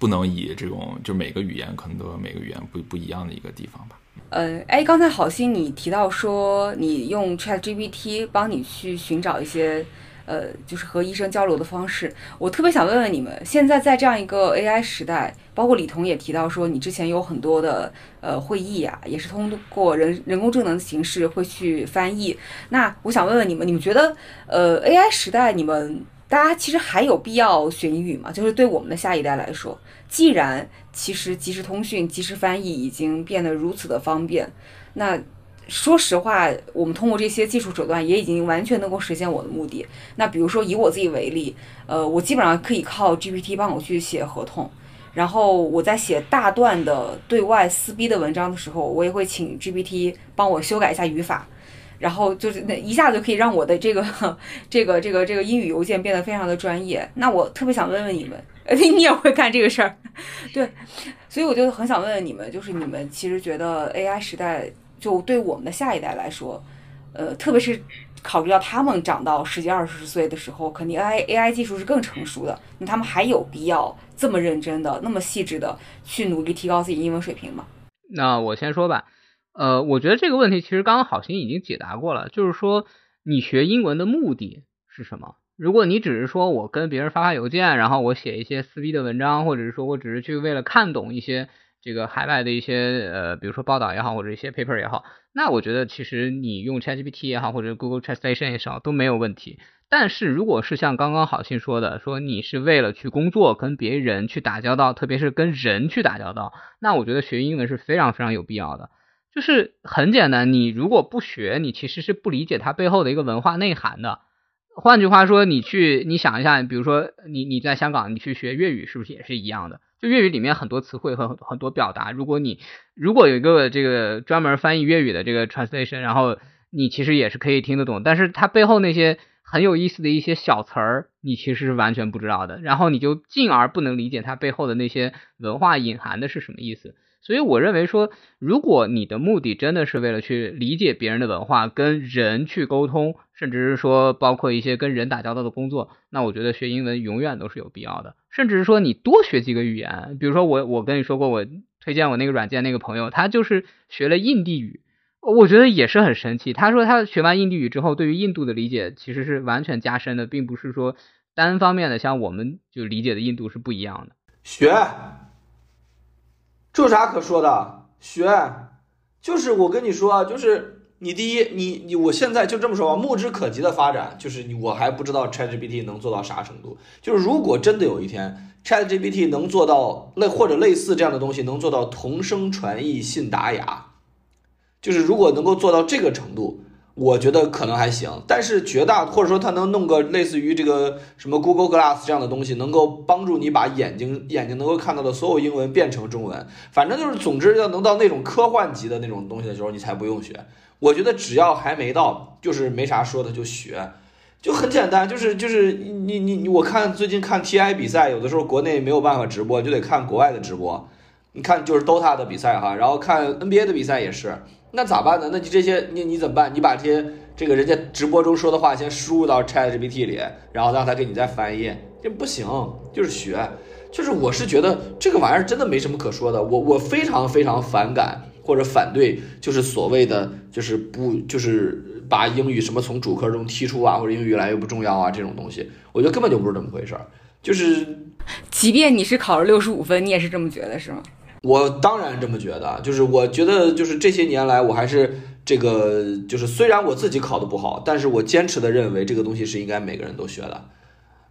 不能以这种就每个语言可能都有每个语言不不一样的一个地方吧。呃，哎，刚才好心你提到说你用 Chat GPT 帮你去寻找一些。呃，就是和医生交流的方式，我特别想问问你们，现在在这样一个 AI 时代，包括李彤也提到说，你之前有很多的呃会议啊，也是通过人人工智能的形式会去翻译。那我想问问你们，你们觉得呃 AI 时代，你们大家其实还有必要学英语吗？就是对我们的下一代来说，既然其实即时通讯、即时翻译已经变得如此的方便，那。说实话，我们通过这些技术手段也已经完全能够实现我的目的。那比如说以我自己为例，呃，我基本上可以靠 GPT 帮我去写合同，然后我在写大段的对外撕逼的文章的时候，我也会请 GPT 帮我修改一下语法，然后就是那一下子可以让我的这个 这个这个这个英语邮件变得非常的专业。那我特别想问问你们，你也会干这个事儿？对，所以我就很想问问你们，就是你们其实觉得 AI 时代。就对我们的下一代来说，呃，特别是考虑到他们长到十几二十岁的时候，肯定 AI AI 技术是更成熟的，那他们还有必要这么认真的、那么细致的去努力提高自己英文水平吗？那我先说吧，呃，我觉得这个问题其实刚刚好心已经解答过了，就是说你学英文的目的是什么？如果你只是说我跟别人发发邮件，然后我写一些撕逼的文章，或者是说我只是去为了看懂一些。这个海外的一些呃，比如说报道也好，或者一些 paper 也好，那我觉得其实你用 ChatGPT 也好，或者 Google Translation 也好都没有问题。但是如果是像刚刚好心说的，说你是为了去工作，跟别人去打交道，特别是跟人去打交道，那我觉得学英文是非常非常有必要的。就是很简单，你如果不学，你其实是不理解它背后的一个文化内涵的。换句话说，你去你想一下，比如说你你在香港，你去学粤语，是不是也是一样的？就粤语里面很多词汇和很多表达，如果你如果有一个这个专门翻译粤语的这个 translation，然后你其实也是可以听得懂，但是它背后那些很有意思的一些小词儿，你其实是完全不知道的，然后你就进而不能理解它背后的那些文化隐含的是什么意思。所以我认为说，如果你的目的真的是为了去理解别人的文化，跟人去沟通，甚至是说包括一些跟人打交道的工作，那我觉得学英文永远都是有必要的。甚至是说你多学几个语言，比如说我我跟你说过，我推荐我那个软件那个朋友，他就是学了印地语，我觉得也是很神奇。他说他学完印地语之后，对于印度的理解其实是完全加深的，并不是说单方面的像我们就理解的印度是不一样的。学，这有啥可说的？学，就是我跟你说，就是你第一，你你我现在就这么说吧，目之可及的发展，就是你我还不知道 ChatGPT 能做到啥程度。就是如果真的有一天 ChatGPT 能做到类或者类似这样的东西，能做到同声传译、信达雅。就是如果能够做到这个程度，我觉得可能还行。但是绝大或者说他能弄个类似于这个什么 Google Glass 这样的东西，能够帮助你把眼睛眼睛能够看到的所有英文变成中文。反正就是，总之要能到那种科幻级的那种东西的时候，你才不用学。我觉得只要还没到，就是没啥说的就学，就很简单。就是就是你你你，我看最近看 TI 比赛，有的时候国内没有办法直播，就得看国外的直播。你看就是 DOTA 的比赛哈，然后看 NBA 的比赛也是。那咋办呢？那你这些你你怎么办？你把这些这个人家直播中说的话先输入到 ChatGPT 里，然后让他给你再翻译，这不行，就是学，就是我是觉得这个玩意儿真的没什么可说的。我我非常非常反感或者反对，就是所谓的就是不就是把英语什么从主科中踢出啊，或者英语越来越不重要啊这种东西，我觉得根本就不是这么回事儿。就是，即便你是考了六十五分，你也是这么觉得是吗？我当然这么觉得，就是我觉得，就是这些年来，我还是这个，就是虽然我自己考的不好，但是我坚持的认为这个东西是应该每个人都学的。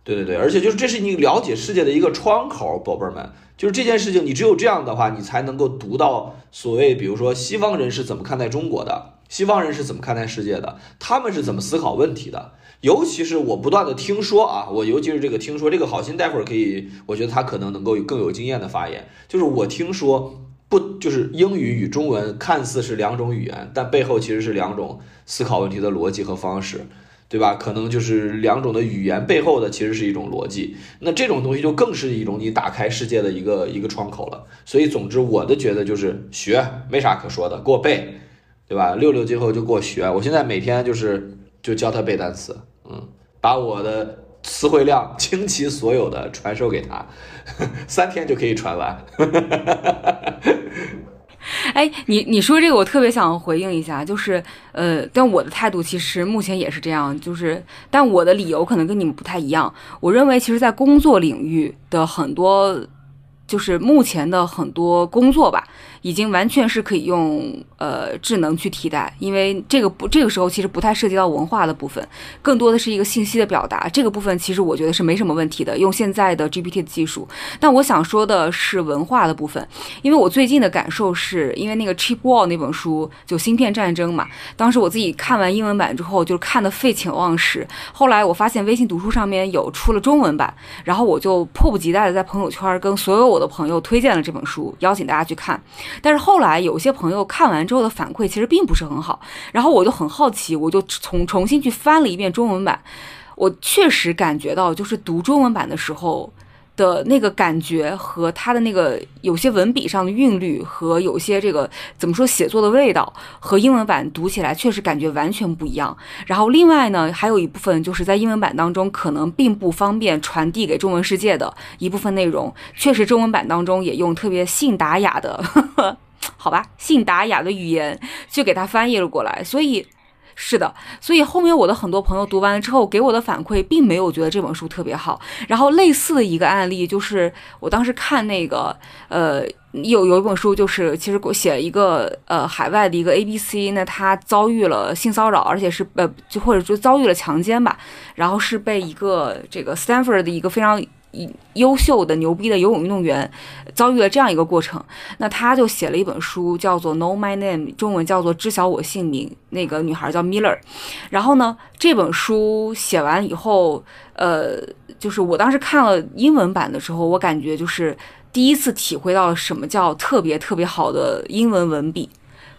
对对对，而且就是这是你了解世界的一个窗口，宝贝儿们，就是这件事情，你只有这样的话，你才能够读到所谓，比如说西方人是怎么看待中国的，西方人是怎么看待世界的，他们是怎么思考问题的。尤其是我不断的听说啊，我尤其是这个听说，这个好心待会儿可以，我觉得他可能能够更有经验的发言。就是我听说不，就是英语与中文看似是两种语言，但背后其实是两种思考问题的逻辑和方式，对吧？可能就是两种的语言背后的其实是一种逻辑。那这种东西就更是一种你打开世界的一个一个窗口了。所以总之我的觉得就是学没啥可说的，给我背，对吧？六六今后就给我学，我现在每天就是就教他背单词。嗯，把我的词汇量 倾其所有的传授给他，三天就可以传完。哎，你你说这个，我特别想回应一下，就是呃，但我的态度其实目前也是这样，就是但我的理由可能跟你们不太一样。我认为，其实，在工作领域的很多，就是目前的很多工作吧。已经完全是可以用呃智能去替代，因为这个不这个时候其实不太涉及到文化的部分，更多的是一个信息的表达。这个部分其实我觉得是没什么问题的，用现在的 GPT 的技术。但我想说的是文化的部分，因为我最近的感受是因为那个 Chip Wall 那本书就芯片战争嘛，当时我自己看完英文版之后就看得废寝忘食。后来我发现微信读书上面有出了中文版，然后我就迫不及待的在朋友圈跟所有我的朋友推荐了这本书，邀请大家去看。但是后来有些朋友看完之后的反馈其实并不是很好，然后我就很好奇，我就重重新去翻了一遍中文版，我确实感觉到就是读中文版的时候。的那个感觉和他的那个有些文笔上的韵律和有些这个怎么说写作的味道和英文版读起来确实感觉完全不一样。然后另外呢，还有一部分就是在英文版当中可能并不方便传递给中文世界的一部分内容，确实中文版当中也用特别信达雅的，好吧，信达雅的语言去给他翻译了过来，所以。是的，所以后面我的很多朋友读完了之后给我的反馈，并没有觉得这本书特别好。然后类似的一个案例就是，我当时看那个，呃，有有一本书，就是其实写一个，呃，海外的一个 A B C，那他遭遇了性骚扰，而且是呃，就或者说遭遇了强奸吧，然后是被一个这个 Stanford 的一个非常。优秀的牛逼的游泳运动员遭遇了这样一个过程，那他就写了一本书，叫做《Know My Name》，中文叫做《知晓我姓名》。那个女孩叫 Miller。然后呢，这本书写完以后，呃，就是我当时看了英文版的时候，我感觉就是第一次体会到了什么叫特别特别好的英文文笔。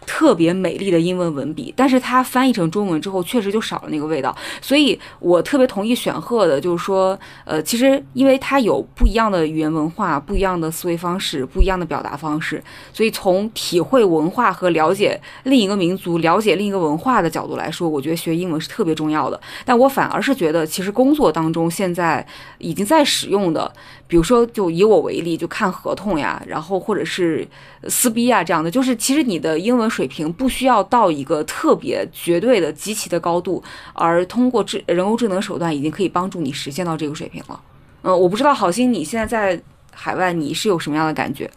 特别美丽的英文文笔，但是它翻译成中文之后，确实就少了那个味道。所以我特别同意选赫的，就是说，呃，其实因为它有不一样的语言文化、不一样的思维方式、不一样的表达方式，所以从体会文化和了解另一个民族、了解另一个文化的角度来说，我觉得学英文是特别重要的。但我反而是觉得，其实工作当中现在已经在使用的，比如说就以我为例，就看合同呀，然后或者是撕逼啊这样的，就是其实你的英文。水平不需要到一个特别绝对的极其的高度，而通过智人工智能手段已经可以帮助你实现到这个水平了。嗯，我不知道好心你现在在海外你是有什么样的感觉？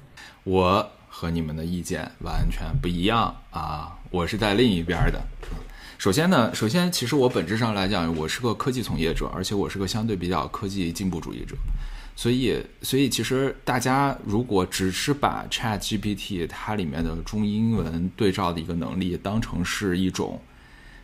我和你们的意见完全不一样啊！我是在另一边的。首先呢，首先其实我本质上来讲，我是个科技从业者，而且我是个相对比较科技进步主义者。所以，所以其实大家如果只是把 Chat GPT 它里面的中英文对照的一个能力当成是一种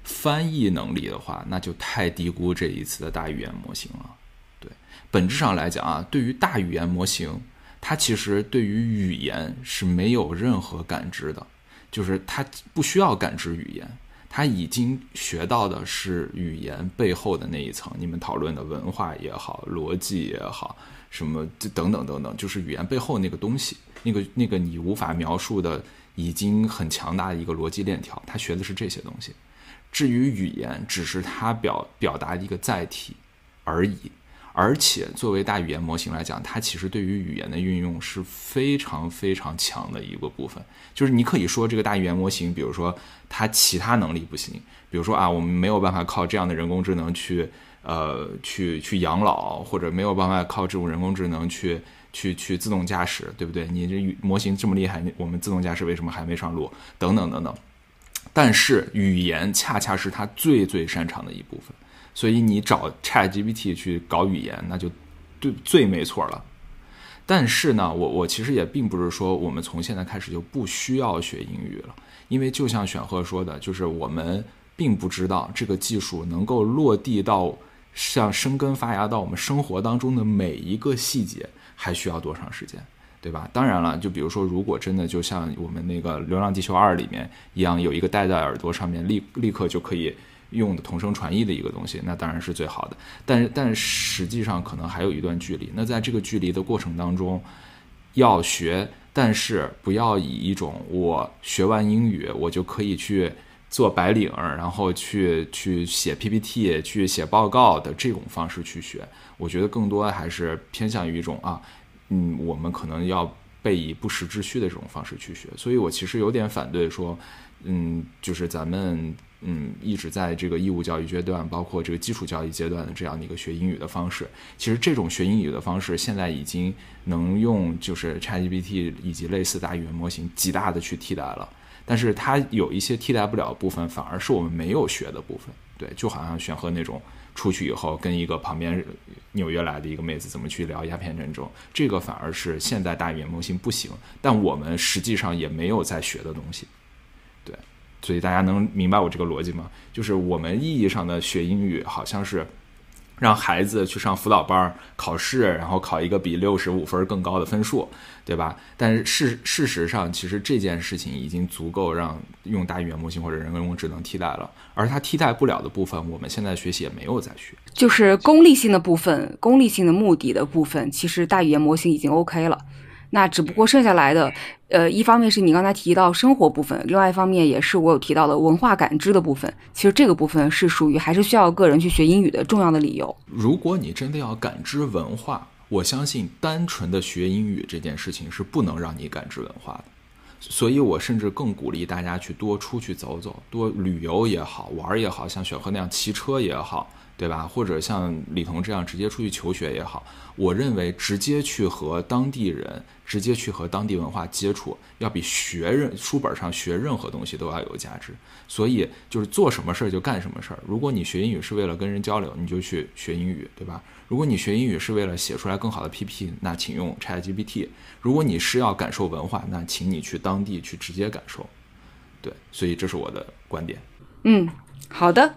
翻译能力的话，那就太低估这一次的大语言模型了。对，本质上来讲啊，对于大语言模型，它其实对于语言是没有任何感知的，就是它不需要感知语言。他已经学到的是语言背后的那一层，你们讨论的文化也好，逻辑也好，什么这等等等等，就是语言背后那个东西，那个那个你无法描述的，已经很强大的一个逻辑链条。他学的是这些东西，至于语言，只是他表表达的一个载体而已。而且，作为大语言模型来讲，它其实对于语言的运用是非常非常强的一个部分。就是你可以说这个大语言模型，比如说它其他能力不行，比如说啊，我们没有办法靠这样的人工智能去呃去去养老，或者没有办法靠这种人工智能去去去自动驾驶，对不对？你这模型这么厉害，我们自动驾驶为什么还没上路？等等等等。但是语言恰恰是它最最擅长的一部分。所以你找 ChatGPT 去搞语言，那就对最没错了。但是呢，我我其实也并不是说我们从现在开始就不需要学英语了，因为就像选赫说的，就是我们并不知道这个技术能够落地到像生根发芽到我们生活当中的每一个细节，还需要多长时间，对吧？当然了，就比如说，如果真的就像我们那个《流浪地球二》里面一样，有一个戴在耳朵上面，立立刻就可以。用的同声传译的一个东西，那当然是最好的。但，但实际上可能还有一段距离。那在这个距离的过程当中，要学，但是不要以一种我学完英语我就可以去做白领，然后去去写 PPT、去写报告的这种方式去学。我觉得更多还是偏向于一种啊，嗯，我们可能要背以不时之需的这种方式去学。所以我其实有点反对说，嗯，就是咱们。嗯，一直在这个义务教育阶段，包括这个基础教育阶段的这样的一个学英语的方式，其实这种学英语的方式现在已经能用就是 ChatGPT 以及类似大语言模型极大的去替代了。但是它有一些替代不了的部分，反而是我们没有学的部分。对，就好像选和那种出去以后跟一个旁边纽约来的一个妹子怎么去聊鸦片战争，这个反而是现代大语言模型不行，但我们实际上也没有在学的东西。对所以大家能明白我这个逻辑吗？就是我们意义上的学英语，好像是让孩子去上辅导班考试，然后考一个比六十五分更高的分数，对吧？但是事事实上，其实这件事情已经足够让用大语言模型或者人工智能替代了。而它替代不了的部分，我们现在学习也没有再学。就是功利性的部分，功利性的目的的部分，其实大语言模型已经 OK 了。那只不过剩下来的，呃，一方面是你刚才提到生活部分，另外一方面也是我有提到的文化感知的部分。其实这个部分是属于还是需要个人去学英语的重要的理由。如果你真的要感知文化，我相信单纯的学英语这件事情是不能让你感知文化的。所以我甚至更鼓励大家去多出去走走，多旅游也好，玩也好，像雪鹤那样骑车也好。对吧？或者像李彤这样直接出去求学也好，我认为直接去和当地人、直接去和当地文化接触，要比学任书本上学任何东西都要有价值。所以就是做什么事儿就干什么事儿。如果你学英语是为了跟人交流，你就去学英语，对吧？如果你学英语是为了写出来更好的 PPT，那请用 ChatGPT。如果你是要感受文化，那请你去当地去直接感受。对，所以这是我的观点。嗯，好的。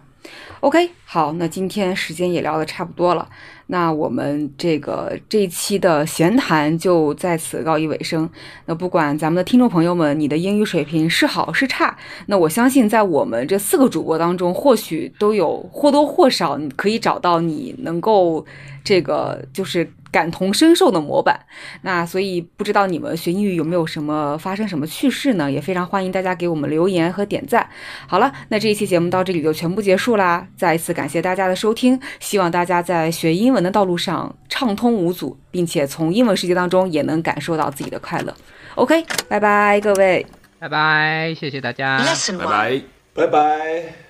OK，好，那今天时间也聊得差不多了，那我们这个这一期的闲谈就在此告一尾声。那不管咱们的听众朋友们，你的英语水平是好是差，那我相信在我们这四个主播当中，或许都有或多或少你可以找到你能够这个就是。感同身受的模板，那所以不知道你们学英语有没有什么发生什么趣事呢？也非常欢迎大家给我们留言和点赞。好了，那这一期节目到这里就全部结束啦！再一次感谢大家的收听，希望大家在学英文的道路上畅通无阻并且从英文世界当中也能感受到自己的快乐。Ok 拜拜各位。拜拜谢谢大家。拜拜。拜拜。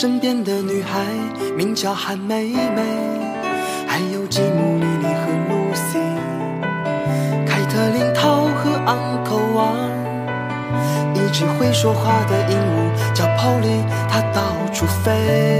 身边的女孩名叫韩梅梅，还有吉姆、莉莉和露西，凯特琳、涛和昂可王，一只会说话的鹦鹉叫 Polly，它到处飞。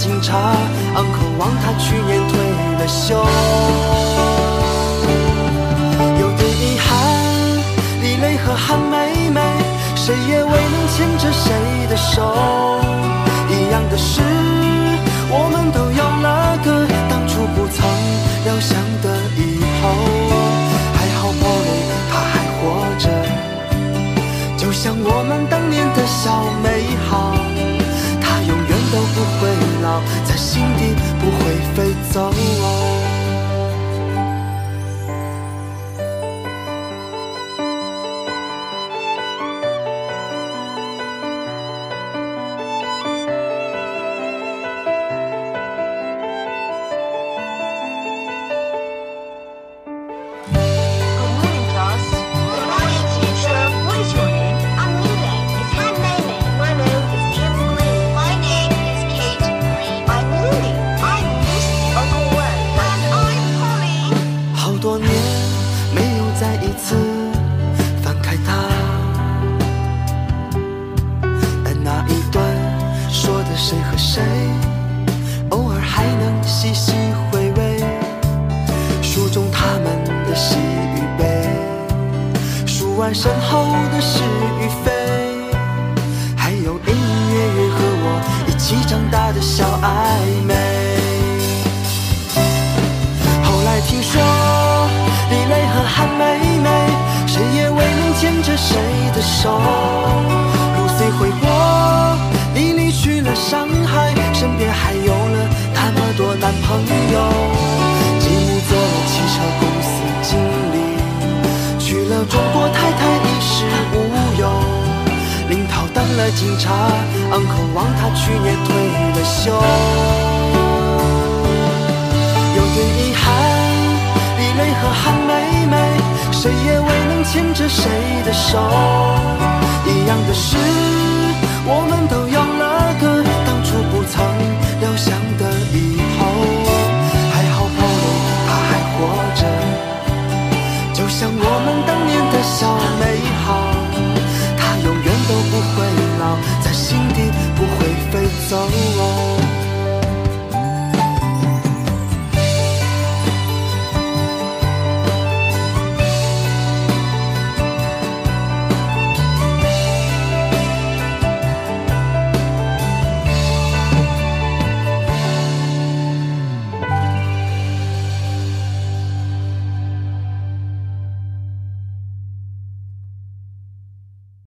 警察昂渴望他去年退了休。有点遗憾，李雷和韩梅梅，谁也未能牵着谁的手。一样的是，我们都有了个当初不曾料想的以后。还好玻璃他还活着，就像我们当年的小美好。